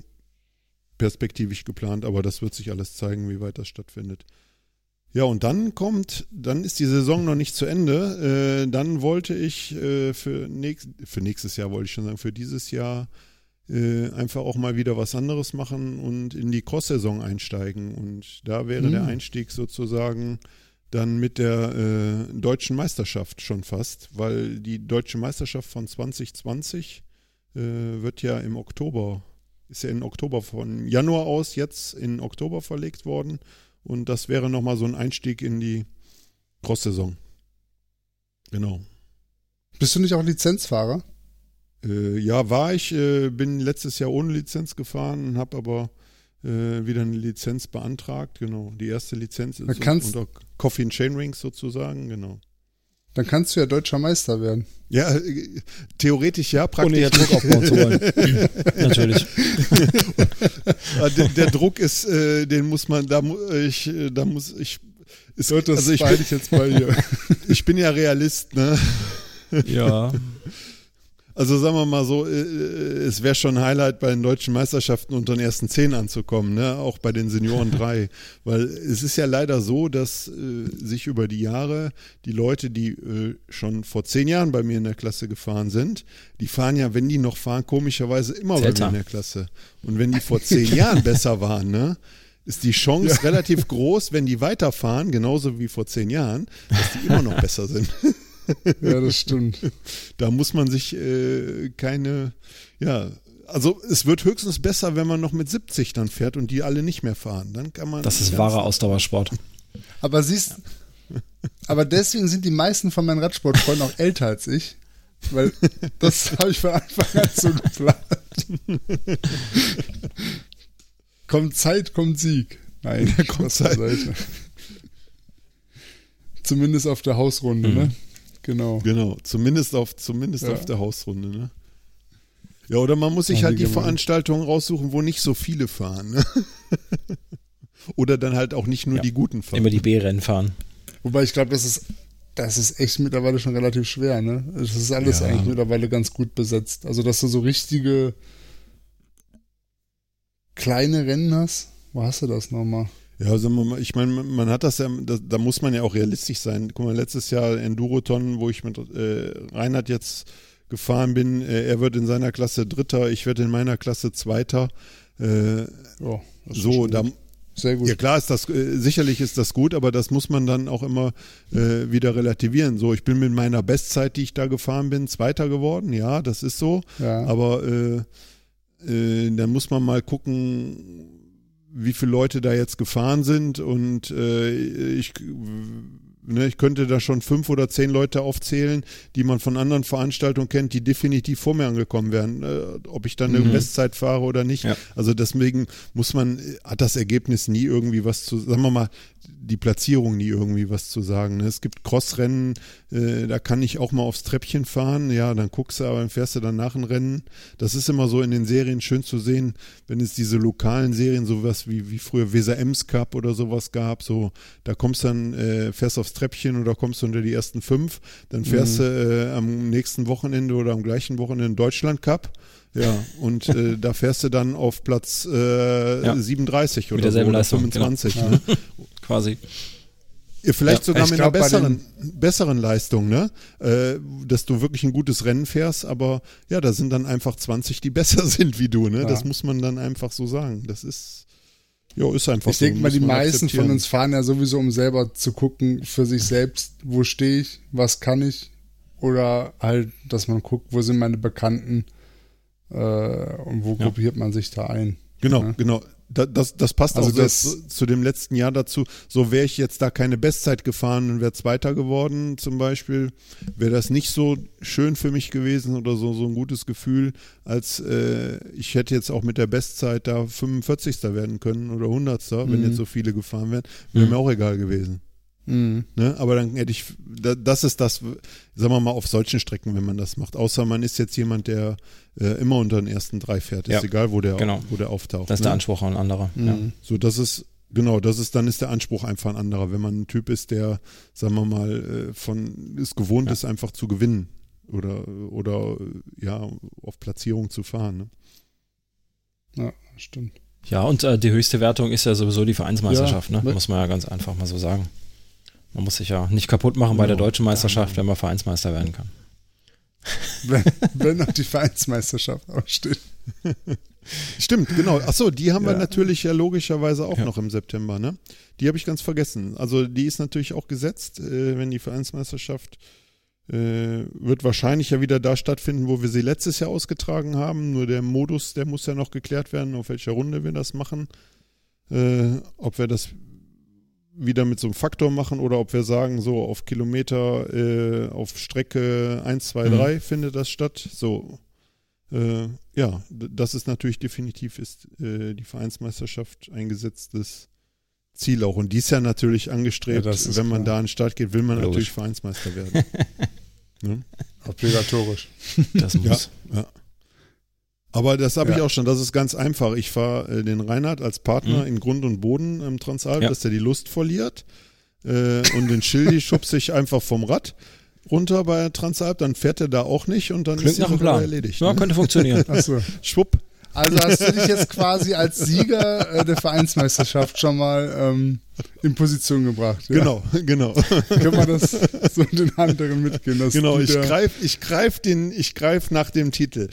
perspektivisch geplant, aber das wird sich alles zeigen, wie weit das stattfindet. Ja, und dann kommt, dann ist die Saison noch nicht zu Ende. Äh, dann wollte ich äh, für, nächst, für nächstes Jahr, wollte ich schon sagen, für dieses Jahr äh, einfach auch mal wieder was anderes machen und in die Cross-Saison einsteigen. Und da wäre Mhm. der Einstieg sozusagen dann mit der äh, deutschen Meisterschaft schon fast, weil die deutsche Meisterschaft von 2020 äh, wird ja im Oktober, ist ja in Oktober von Januar aus jetzt in Oktober verlegt worden. Und das wäre nochmal so ein Einstieg in die Cross-Saison. Genau. Bist du nicht auch Lizenzfahrer? Äh, ja, war ich, äh, bin letztes Jahr ohne Lizenz gefahren, habe aber äh, wieder eine Lizenz beantragt. Genau, die erste Lizenz ist unter Coffee Chain Rings sozusagen, genau. Dann kannst du ja deutscher Meister werden. Ja, äh, theoretisch ja, praktisch. Ohne hier Druck aufbauen zu wollen. Natürlich. Der, der Druck ist, äh, den muss man, da mu- ich, äh, da muss ich, ist, Das also ich bin, ich jetzt bei dir. ich bin ja Realist, ne? Ja. Also sagen wir mal so, äh, äh, es wäre schon ein Highlight bei den deutschen Meisterschaften unter den ersten zehn anzukommen, ne? auch bei den Senioren drei. Weil es ist ja leider so, dass äh, sich über die Jahre die Leute, die äh, schon vor zehn Jahren bei mir in der Klasse gefahren sind, die fahren ja, wenn die noch fahren, komischerweise immer bei Seltsam. mir in der Klasse. Und wenn die vor zehn Jahren besser waren, ne? ist die Chance relativ groß, wenn die weiterfahren, genauso wie vor zehn Jahren, dass die immer noch besser sind. Ja, das stimmt. Da muss man sich äh, keine, ja, also es wird höchstens besser, wenn man noch mit 70 dann fährt und die alle nicht mehr fahren. Dann kann man. Das ist wahrer Ausdauersport. Aber siehst, aber deswegen sind die meisten von meinen Radsportfreunden auch älter als ich. Weil das habe ich von Anfang an so geplant. kommt Zeit, kommt Sieg. Nein, kommt Spaß beiseite. Zumindest auf der Hausrunde, ne? Genau. Genau, zumindest auf, zumindest Ja. auf der Hausrunde, ne? Ja, oder man muss sich Ja, halt die gemein. Veranstaltungen raussuchen, wo nicht so viele fahren. Ne? Oder dann halt auch nicht nur Ja. die guten fahren. Immer die B-Rennen fahren. Wobei ich glaube, das ist, das ist echt mittlerweile schon relativ schwer, ne? Es ist alles Ja. eigentlich mittlerweile ganz gut besetzt. Also, dass du so richtige kleine Rennen hast. Wo hast du das nochmal? Ja, wir mal, ich meine, man- man hat das ja, da, da muss man ja auch realistisch sein. Guck mal, letztes Jahr Enduroton, wo ich mit äh, Reinhard jetzt gefahren bin, äh, er wird in seiner Klasse Dritter, ich werde in meiner Klasse Zweiter. Äh, ist so, da, sehr gut. ja klar ist das, äh, sicherlich ist das gut, aber das muss man dann auch immer äh, wieder relativieren. So, ich bin mit meiner Bestzeit, die ich da gefahren bin, Zweiter geworden, ja, das ist so. Ja. Aber äh, äh, dann muss man mal gucken, wie viele Leute da jetzt gefahren sind und äh, ich, ne, ich könnte da schon fünf oder zehn Leute aufzählen, die man von anderen Veranstaltungen kennt, die definitiv vor mir angekommen wären, äh, ob ich dann eine Mhm. Bestzeit fahre oder nicht. Ja. Also deswegen muss man, hat das Ergebnis nie irgendwie was zu, sagen wir mal, die Platzierung nie irgendwie was zu sagen. Ne? Es gibt Crossrennen, äh, da kann ich auch mal aufs Treppchen fahren, ja, dann guckst du, aber dann fährst du danach ein Rennen. Das ist immer so in den Serien schön zu sehen, wenn es diese lokalen Serien, sowas wie, wie früher Weser Ems Cup oder sowas gab, so, da kommst dann, äh, fährst aufs Treppchen oder kommst unter die ersten fünf, dann fährst Mhm. du äh, am nächsten Wochenende oder am gleichen Wochenende Deutschland Cup. Ja, und äh, da fährst du dann auf Platz äh, Ja. 37 oder, so, oder Leistung, genau. 25. Ja. Ne? Quasi. Vielleicht Ja, sogar ich mit einer besseren, besseren Leistung, ne? Äh, dass du wirklich ein gutes Rennen fährst, aber ja, da sind dann einfach 20, die besser sind wie du, ne? Ja. Das muss man dann einfach so sagen. Das ist, ja, ist einfach Ich so. denke mal, die meisten von uns fahren ja sowieso, um selber zu gucken für sich selbst, wo stehe ich, was kann ich. Oder halt, dass man guckt, wo sind meine Bekannten äh, und wo Ja. gruppiert man sich da ein. Genau, Ja. genau. Da, das, das passt Also auch sehr das- zu, dem letzten Jahr dazu. So wäre ich jetzt da keine Bestzeit gefahren und wäre Zweiter geworden zum Beispiel, wäre das nicht so schön für mich gewesen oder so, so ein gutes Gefühl, als äh, ich hätte jetzt auch mit der Bestzeit da 45. werden können oder 100. wenn Mhm. jetzt so viele gefahren wären. Wäre Mhm. mir auch egal gewesen. Mhm. Ne? Aber dann hätte ich, da- das ist das, sagen wir mal, auf solchen Strecken, wenn man das macht. Außer man ist jetzt jemand, der äh, immer unter den ersten drei fährt. Ist Ja, egal, wo der, genau. wo der auftaucht. Das ist ne? der Anspruch an anderer. Ja. Mhm. So, das ist, genau, das ist, dann ist der Anspruch einfach ein anderer. Wenn man ein Typ ist, der, sagen wir mal, äh, von, es gewohnt Ja. ist, einfach zu gewinnen. Oder, oder, ja, auf Platzierung zu fahren. Ne? Ja, stimmt. Ja, und äh, die höchste Wertung ist ja sowieso die Vereinsmeisterschaft, Ja, ne? muss man ja ganz einfach mal so sagen. Man muss sich ja nicht kaputt machen bei der Genau. deutschen Meisterschaft, wenn man Vereinsmeister werden kann. Wenn, wenn noch die Vereinsmeisterschaft aussteht. Stimmt, genau. Achso, die haben wir Ja. natürlich ja logischerweise auch Ja. noch im September, ne? Die habe ich ganz vergessen. Also die ist natürlich auch gesetzt, äh, wenn die Vereinsmeisterschaft äh, wird wahrscheinlich ja wieder da stattfinden, wo wir sie letztes Jahr ausgetragen haben. Nur der Modus, der muss ja noch geklärt werden, auf welcher Runde wir das machen. Äh, ob wir das wieder mit so einem Faktor machen oder ob wir sagen, so auf Kilometer, äh, auf Strecke 1, 2, Mhm. 3 findet das statt. So, äh, ja, das ist natürlich definitiv ist äh, die Vereinsmeisterschaft ein gesetztes Ziel auch. Und dies ja natürlich angestrebt, Ja, ist wenn man klar. da an den Start geht, will man Logisch. natürlich Vereinsmeister werden. ne? Obligatorisch. Das muss. Ja. Aber das habe ich Ja. auch schon, das ist ganz einfach. Ich fahre äh, den Reinhard als Partner Mhm. in Grund und Boden im Transalp, Ja. dass der die Lust verliert. Äh, und den Schildi schubse ich einfach vom Rad runter bei Transalp, dann fährt er da auch nicht und dann Klingt ist die nach Sache Plan. erledigt. Ja, ne? könnte funktionieren. Achso. Schwupp. Also hast du dich jetzt quasi als Sieger äh, der Vereinsmeisterschaft schon mal ähm, in Position gebracht. Ja? Genau, genau. Können wir das so den anderen mitgehen? Dass genau, ich greife ich greif den, ich greif nach dem Titel.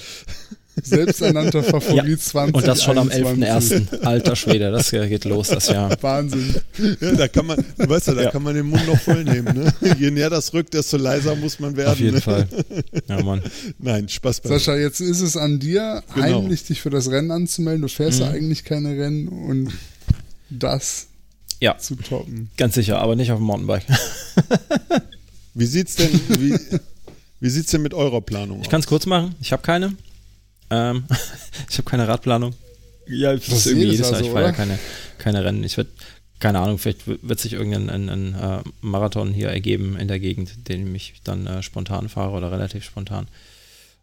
Selbsternannter Favorit 20. Und das schon am 21. 11.01. Alter Schwede, das geht los, das Jahr. Wahnsinn. Ja, da kann man, du weißt ja, da Ja. kann man den Mund noch voll nehmen. Ne? Je näher das rückt, desto leiser muss man werden. Auf jeden ne? Fall. Ja, Mann. Nein, Spaß bei Sascha, jetzt ist es an dir, Genau. heimlich dich für das Rennen anzumelden. Du fährst ja Mhm. eigentlich keine Rennen und das Ja, zu toppen. ganz sicher, aber nicht auf dem Mountainbike. Wie sieht's denn, wie, wie sieht's denn mit eurer Planung Ich aus? kann es kurz machen. Ich habe keine. Ähm, ich habe keine Radplanung. Ja, das Das ist irgendwie jedes Jahr Jahr. Ich so, fahre ja keine, keine Rennen. Ich werde, keine Ahnung, vielleicht wird sich irgendein ein, ein, äh, Marathon hier ergeben in der Gegend, den ich dann äh, spontan fahre oder relativ spontan.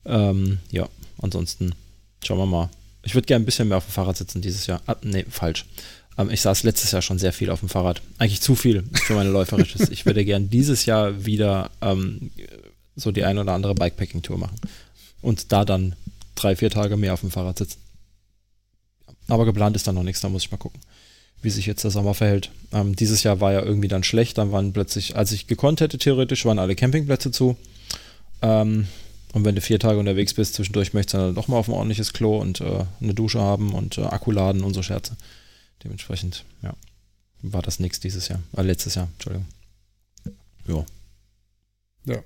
Ähm, ja, ansonsten schauen wir mal. Ich würde gerne ein bisschen mehr auf dem Fahrrad sitzen dieses Jahr. Ah, nee, falsch. Ähm, ich saß letztes Jahr schon sehr viel auf dem Fahrrad. Eigentlich zu viel für meine läuferisches. ich würde gern dieses Jahr wieder ähm, so die ein oder andere Bikepacking-Tour machen. Und da dann drei, vier Tage mehr auf dem Fahrrad sitzen. Aber geplant ist dann noch nichts, da muss ich mal gucken, wie sich jetzt der Sommer verhält. Ähm, dieses Jahr war ja irgendwie dann schlecht, dann waren plötzlich, als ich gekonnt hätte, theoretisch, waren alle Campingplätze zu. Ähm, und wenn du vier Tage unterwegs bist, zwischendurch möchtest du dann doch mal auf ein ordentliches Klo und äh, eine Dusche haben und äh, Akku laden und so Scherze. Dementsprechend, ja, war das nichts dieses Jahr. Äh, letztes Jahr, Entschuldigung. Ja. Ja,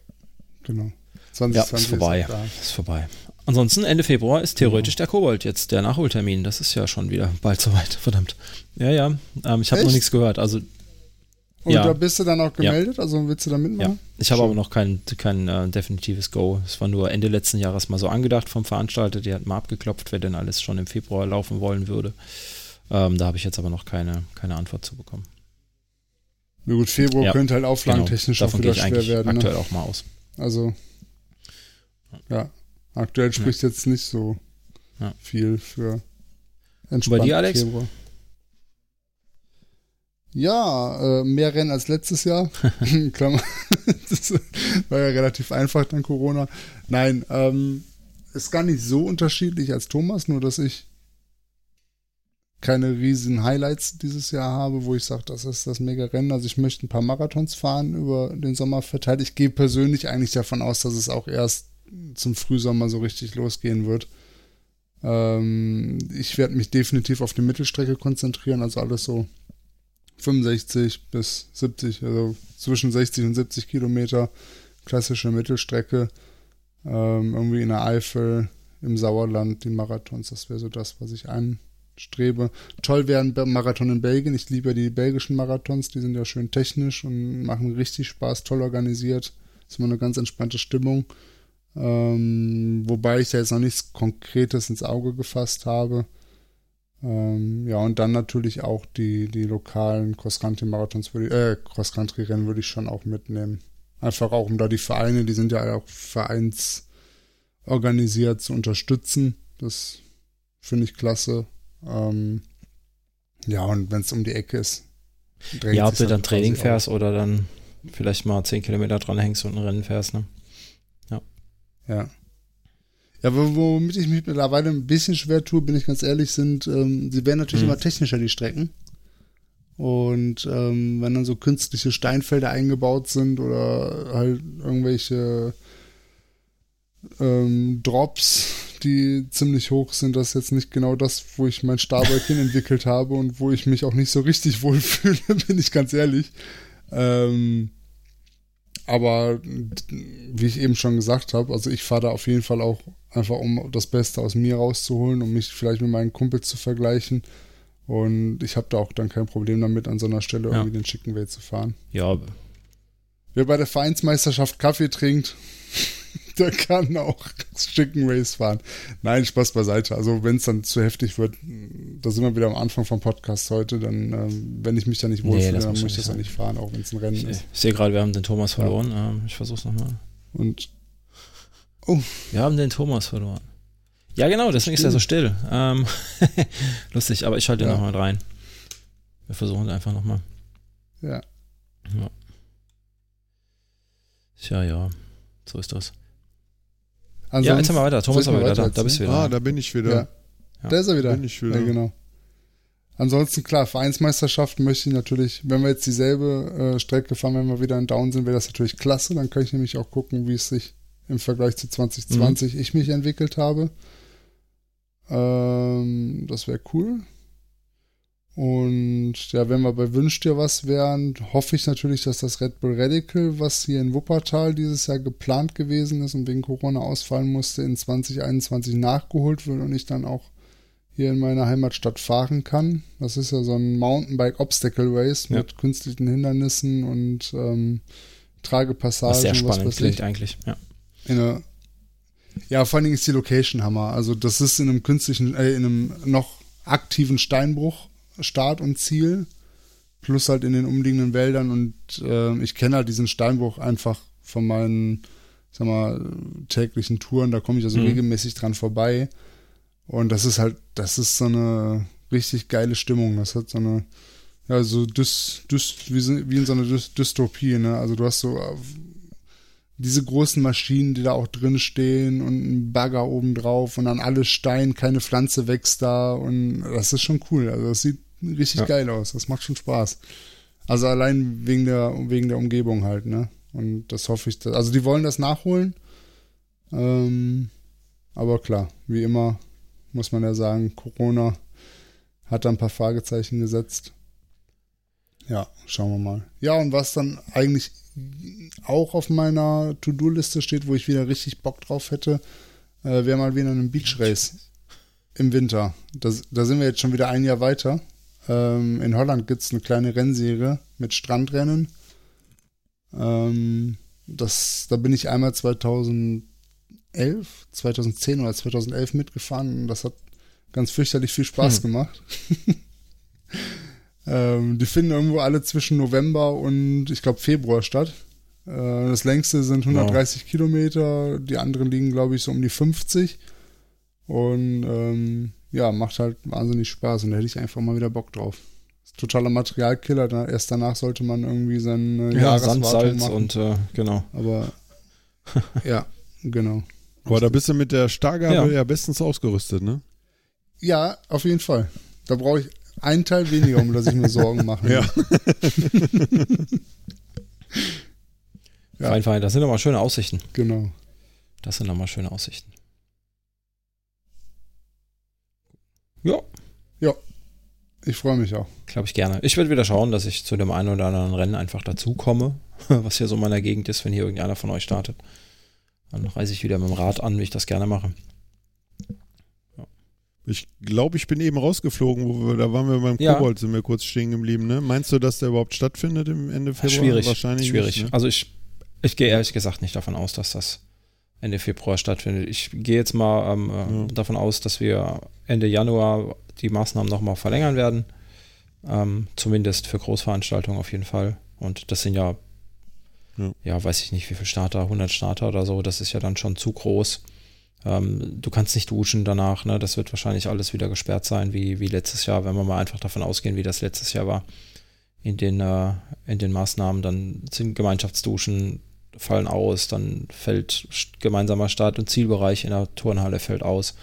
genau. 2020 ja, ist vorbei. Ist, ist vorbei. Ansonsten Ende Februar ist theoretisch ja. der Kobold jetzt der Nachholtermin. Das ist ja schon wieder bald soweit. Verdammt. Ja, ja. Ähm, ich habe noch nichts gehört. Also und ja. da bist du dann auch gemeldet? Ja. Also willst du da mitmachen? Ja. Ich habe aber noch kein, kein äh, definitives Go. Es war nur Ende letzten Jahres mal so angedacht vom Veranstalter. Die hat mal abgeklopft, wer denn alles schon im Februar laufen wollen würde. Ähm, da habe ich jetzt aber noch keine, keine Antwort zu bekommen. Na gut, Februar ja. könnte halt auflagentechnisch genau. auch wieder schwer werden. Ne? Aktuell ne? auch mal aus. Also, ja, aktuell spricht ja. jetzt nicht so ja. viel für entspannt Bei dir, Alex? Februar. Ja, äh, mehr Rennen als letztes Jahr. Klammer. das war ja relativ einfach dann Corona. Nein, ähm, ist gar nicht so unterschiedlich als Thomas, nur dass ich keine riesen Highlights dieses Jahr habe, wo ich sage, das ist das mega Rennen. Also ich möchte ein paar Marathons fahren über den Sommer verteilt. Ich gehe persönlich eigentlich davon aus, dass es auch erst zum Frühsommer so richtig losgehen wird. Ähm, ich werde mich definitiv auf die Mittelstrecke konzentrieren, also alles so 65 bis 70, also zwischen 60 und 70 Kilometer klassische Mittelstrecke. Ähm, irgendwie in der Eifel, im Sauerland, die Marathons, das wäre so das, was ich anstrebe. Toll wäre ein Marathon in Belgien. Ich liebe die belgischen Marathons, die sind ja schön technisch und machen richtig Spaß, toll organisiert. Ist immer eine ganz entspannte Stimmung. Ähm, wobei ich da jetzt noch nichts Konkretes ins Auge gefasst habe. Ähm, ja, und dann natürlich auch die, die lokalen Cross-Country-Marathons, äh, Cross-Country-Rennen würde ich schon auch mitnehmen. Einfach auch, um da die Vereine, die sind ja auch vereinsorganisiert zu unterstützen. Das finde ich klasse. Ähm, ja, und wenn es um die Ecke ist. Ja, ob du dann Training fährst oder dann vielleicht mal 10 Kilometer dran hängst und ein Rennen fährst, ne? Ja. Ja. Womit ich mich mittlerweile ein bisschen schwer tue, bin ich ganz ehrlich, sind, ähm, sie werden natürlich mhm. immer technischer, die Strecken. Und ähm, wenn dann so künstliche Steinfelder eingebaut sind oder halt irgendwelche ähm, Drops, die ziemlich hoch sind, das ist jetzt nicht genau das, wo ich mein Starbike hin entwickelt habe und wo ich mich auch nicht so richtig wohlfühle, bin ich ganz ehrlich. Ähm, aber wie ich eben schon gesagt habe, also ich fahre da auf jeden Fall auch einfach, um das Beste aus mir rauszuholen, um mich vielleicht mit meinen Kumpels zu vergleichen. Und ich habe da auch dann kein Problem damit, an so einer Stelle irgendwie den Chicken Way zu fahren. Ja. Wer bei der Vereinsmeisterschaft Kaffee trinkt, der kann auch Chicken Race fahren. Nein, Spaß beiseite. Also wenn es dann zu heftig wird, da sind wir wieder am Anfang vom Podcast heute, dann, ähm, wenn ich mich da nicht wohlfühle, nee, dann muss ich das ja nicht fahren, auch wenn es ein Rennen ich, ist. Ich sehe gerade, wir haben den Thomas verloren. Ja. Ähm, ich versuch's nochmal. Und oh. Wir haben den Thomas verloren. Ja, genau, deswegen Stimmt. ist er so still. Ähm, lustig, aber ich schalte ja. nochmal rein. Wir versuchen einfach nochmal. Ja. ja. Tja, ja, so ist das. Ansonsten, ja, jetzt mal weiter. Thomas ist aber wieder da. Da bist du wieder. Ah, da bin ich wieder. Ja. Ja. Da ist er wieder. Bin ich wieder. Ja, genau. Ansonsten, klar, Vereinsmeisterschaften möchte ich natürlich, wenn wir jetzt dieselbe äh, Strecke fahren, wenn wir wieder in Down sind, wäre das natürlich klasse. Dann kann ich nämlich auch gucken, wie es sich im Vergleich zu 2020 mhm. ich mich entwickelt habe. Ähm, das wäre cool. Und ja, wenn wir bei Wünsch dir was wären, hoffe ich natürlich, dass das Red Bull Radical, was hier in Wuppertal dieses Jahr geplant gewesen ist und wegen Corona ausfallen musste, in 2021 nachgeholt wird und ich dann auch hier in meiner Heimatstadt fahren kann. Das ist ja so ein Mountainbike Obstacle Race ja. mit künstlichen Hindernissen und ähm, Tragepassagen. Was sehr spannend was klingt eigentlich, ja. Eine, ja, vor allen Dingen ist die Location Hammer. Also das ist in einem künstlichen, äh, in einem noch aktiven Steinbruch Start und Ziel, plus halt in den umliegenden Wäldern und äh, ich kenne halt diesen Steinbruch einfach von meinen, sag mal, täglichen Touren, da komme ich also mhm. regelmäßig dran vorbei. Und das ist halt, das ist so eine richtig geile Stimmung. Das hat so eine, ja, so dys, dys, wie, so- wie in so einer Dys Dystopie, ne? Also du hast so diese großen Maschinen, die da auch drin stehen und ein Bagger oben drauf und dann alles Stein, keine Pflanze wächst da und das ist schon cool. Also das sieht richtig Ja. geil aus. Das macht schon Spaß. Also allein wegen der, wegen der Umgebung halt, ne? Und das hoffe ich, also die wollen das nachholen. Ähm, aber klar, wie immer muss man ja sagen, Corona hat da ein paar Fragezeichen gesetzt. Ja, schauen wir mal. Ja, und was dann eigentlich auch auf meiner To-Do-Liste steht, wo ich wieder richtig Bock drauf hätte, äh, wäre mal wieder ein Beach Race im Winter. Das, da sind wir jetzt schon wieder ein Jahr weiter. Ähm, in Holland gibt es eine kleine Rennserie mit Strandrennen. Ähm, das, da bin ich einmal 2011, 2010 oder 2011 mitgefahren und das hat ganz fürchterlich viel Spaß Hm. gemacht. ähm, die finden irgendwo alle zwischen November und ich glaube Februar statt. Äh, das längste sind 130 Kilometer, die anderen liegen glaube ich so um die 50 und ähm, ja, macht halt wahnsinnig Spaß und da hätte ich einfach mal wieder Bock drauf. Ist totaler Materialkiller, da, erst danach sollte man irgendwie seine Ja, Sand, Jahreswartung Salz machen. und äh, genau. Aber ja, genau. Aber da bist du mit der Stargabe Ja. ja, bestens ausgerüstet, ne? Ja, auf jeden Fall. Da brauche ich einen Teil weniger, um dass ich mir Sorgen mache. Ja. Ja. Fein, fein. Das sind nochmal schöne Aussichten. Genau. Das sind nochmal schöne Aussichten. Ja, Ich freue mich auch. glaube ich gerne. Ich werde wieder schauen, dass ich zu dem einen oder anderen Rennen einfach dazukomme, was hier so in meiner Gegend ist, wenn hier irgendeiner von euch startet. Dann reise ich wieder mit dem Rad an, wie ich das gerne mache. Ich glaube, ich bin eben rausgeflogen, wo wir, da waren wir beim Ja. Kobold, sind wir kurz stehen geblieben, ne? Meinst du, dass der überhaupt stattfindet im Ende Februar? schwierig. Wahrscheinlich schwierig. Nicht, ne? Also ich, ich gehe ehrlich gesagt nicht davon aus, dass das Ende Februar stattfindet. Ich gehe jetzt mal ähm, äh, Ja. davon aus, dass wir Ende Januar die Maßnahmen nochmal verlängern werden. Ähm, zumindest für Großveranstaltungen auf jeden Fall. Und das sind ja, Ja. ja, weiß ich nicht, wie viele Starter, 100 Starter oder so. Das ist ja dann schon zu groß. Ähm, du kannst nicht duschen danach. Ne? Das wird wahrscheinlich alles wieder gesperrt sein, wie, wie letztes Jahr, wenn wir mal einfach davon ausgehen, wie das letztes Jahr war. In den, äh, in den Maßnahmen, dann sind Gemeinschaftsduschen fallen aus, dann fällt gemeinsamer Start- und Zielbereich in der Turnhalle fällt aus.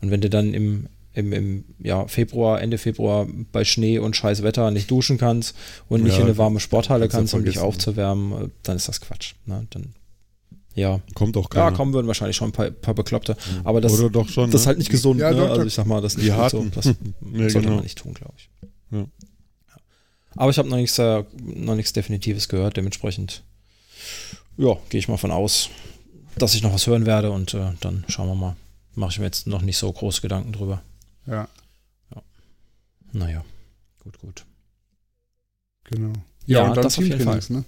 Und wenn du dann im, im, im ja, Februar, Ende Februar bei Schnee und scheiß Wetter nicht duschen kannst und nicht Ja, in eine warme Sporthalle kannst kannst, um dich aufzuwärmen, äh, dann ist das Quatsch. Ne? Dann, ja, Kommt auch ja, keiner. kommen würden wahrscheinlich schon ein paar, paar Bekloppte. Aber das, Oder doch schon. das ist ne? halt nicht gesund. Ja, ne? doch, also ich sag mal, das ist nicht gut so. Das Ja, sollte genau. man nicht tun, glaube ich. Ja. Ja. Aber ich habe noch nichts, äh, noch nichts Definitives gehört. Dementsprechend, ja, gehe ich mal von aus, dass ich noch was hören werde und äh, dann schauen wir mal. Mache ich mir jetzt noch nicht so große Gedanken drüber. Ja, Naja, gut, gut. genau. Ja, und dann das auf jeden Teamtrainings, ne?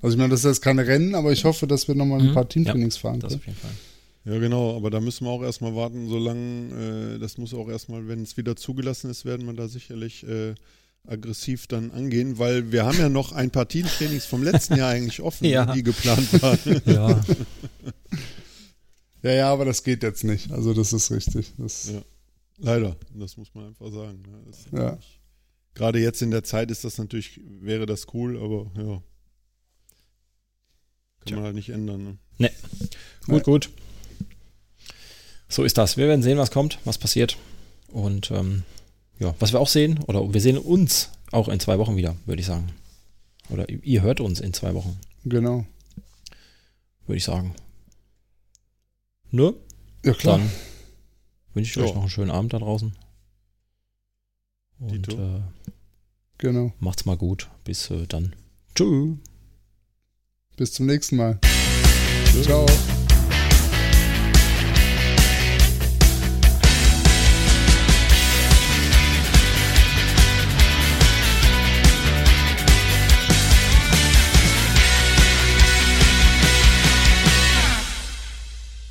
Also ich meine, das ist jetzt keine Rennen, aber ich hoffe, dass wir nochmal ein Mhm. paar Teamtrainings fahren Das können. auf jeden Fall. Ja, genau, aber da müssen wir auch erstmal warten, solange, äh, das muss auch erstmal, wenn es wieder zugelassen ist, werden wir da sicherlich äh, aggressiv dann angehen, weil wir haben ja noch ein paar Teamtrainings vom letzten Jahr eigentlich offen, Ja. die geplant waren. Ja, Ja, ja, aber das geht jetzt nicht. Also das ist richtig. Das, Ja. Leider, das muss man einfach sagen. ne. Ja. Gerade jetzt in der Zeit ist das natürlich, wäre das cool, aber ja. Kann Tja. man halt nicht ändern. Ne? gut, gut. So ist das. Wir werden sehen, was kommt, was passiert. Und ähm, ja, was wir auch sehen, oder wir sehen uns auch in zwei Wochen wieder, würde ich sagen. Oder ihr hört uns in zwei Wochen, Genau. würde ich sagen. Ne? Ja, klar. Dann wünsche ich euch Ja. noch einen schönen Abend da draußen. Und äh, Genau. macht's mal gut. Bis äh, dann. Tschüss. Bis zum nächsten Mal. Ciao.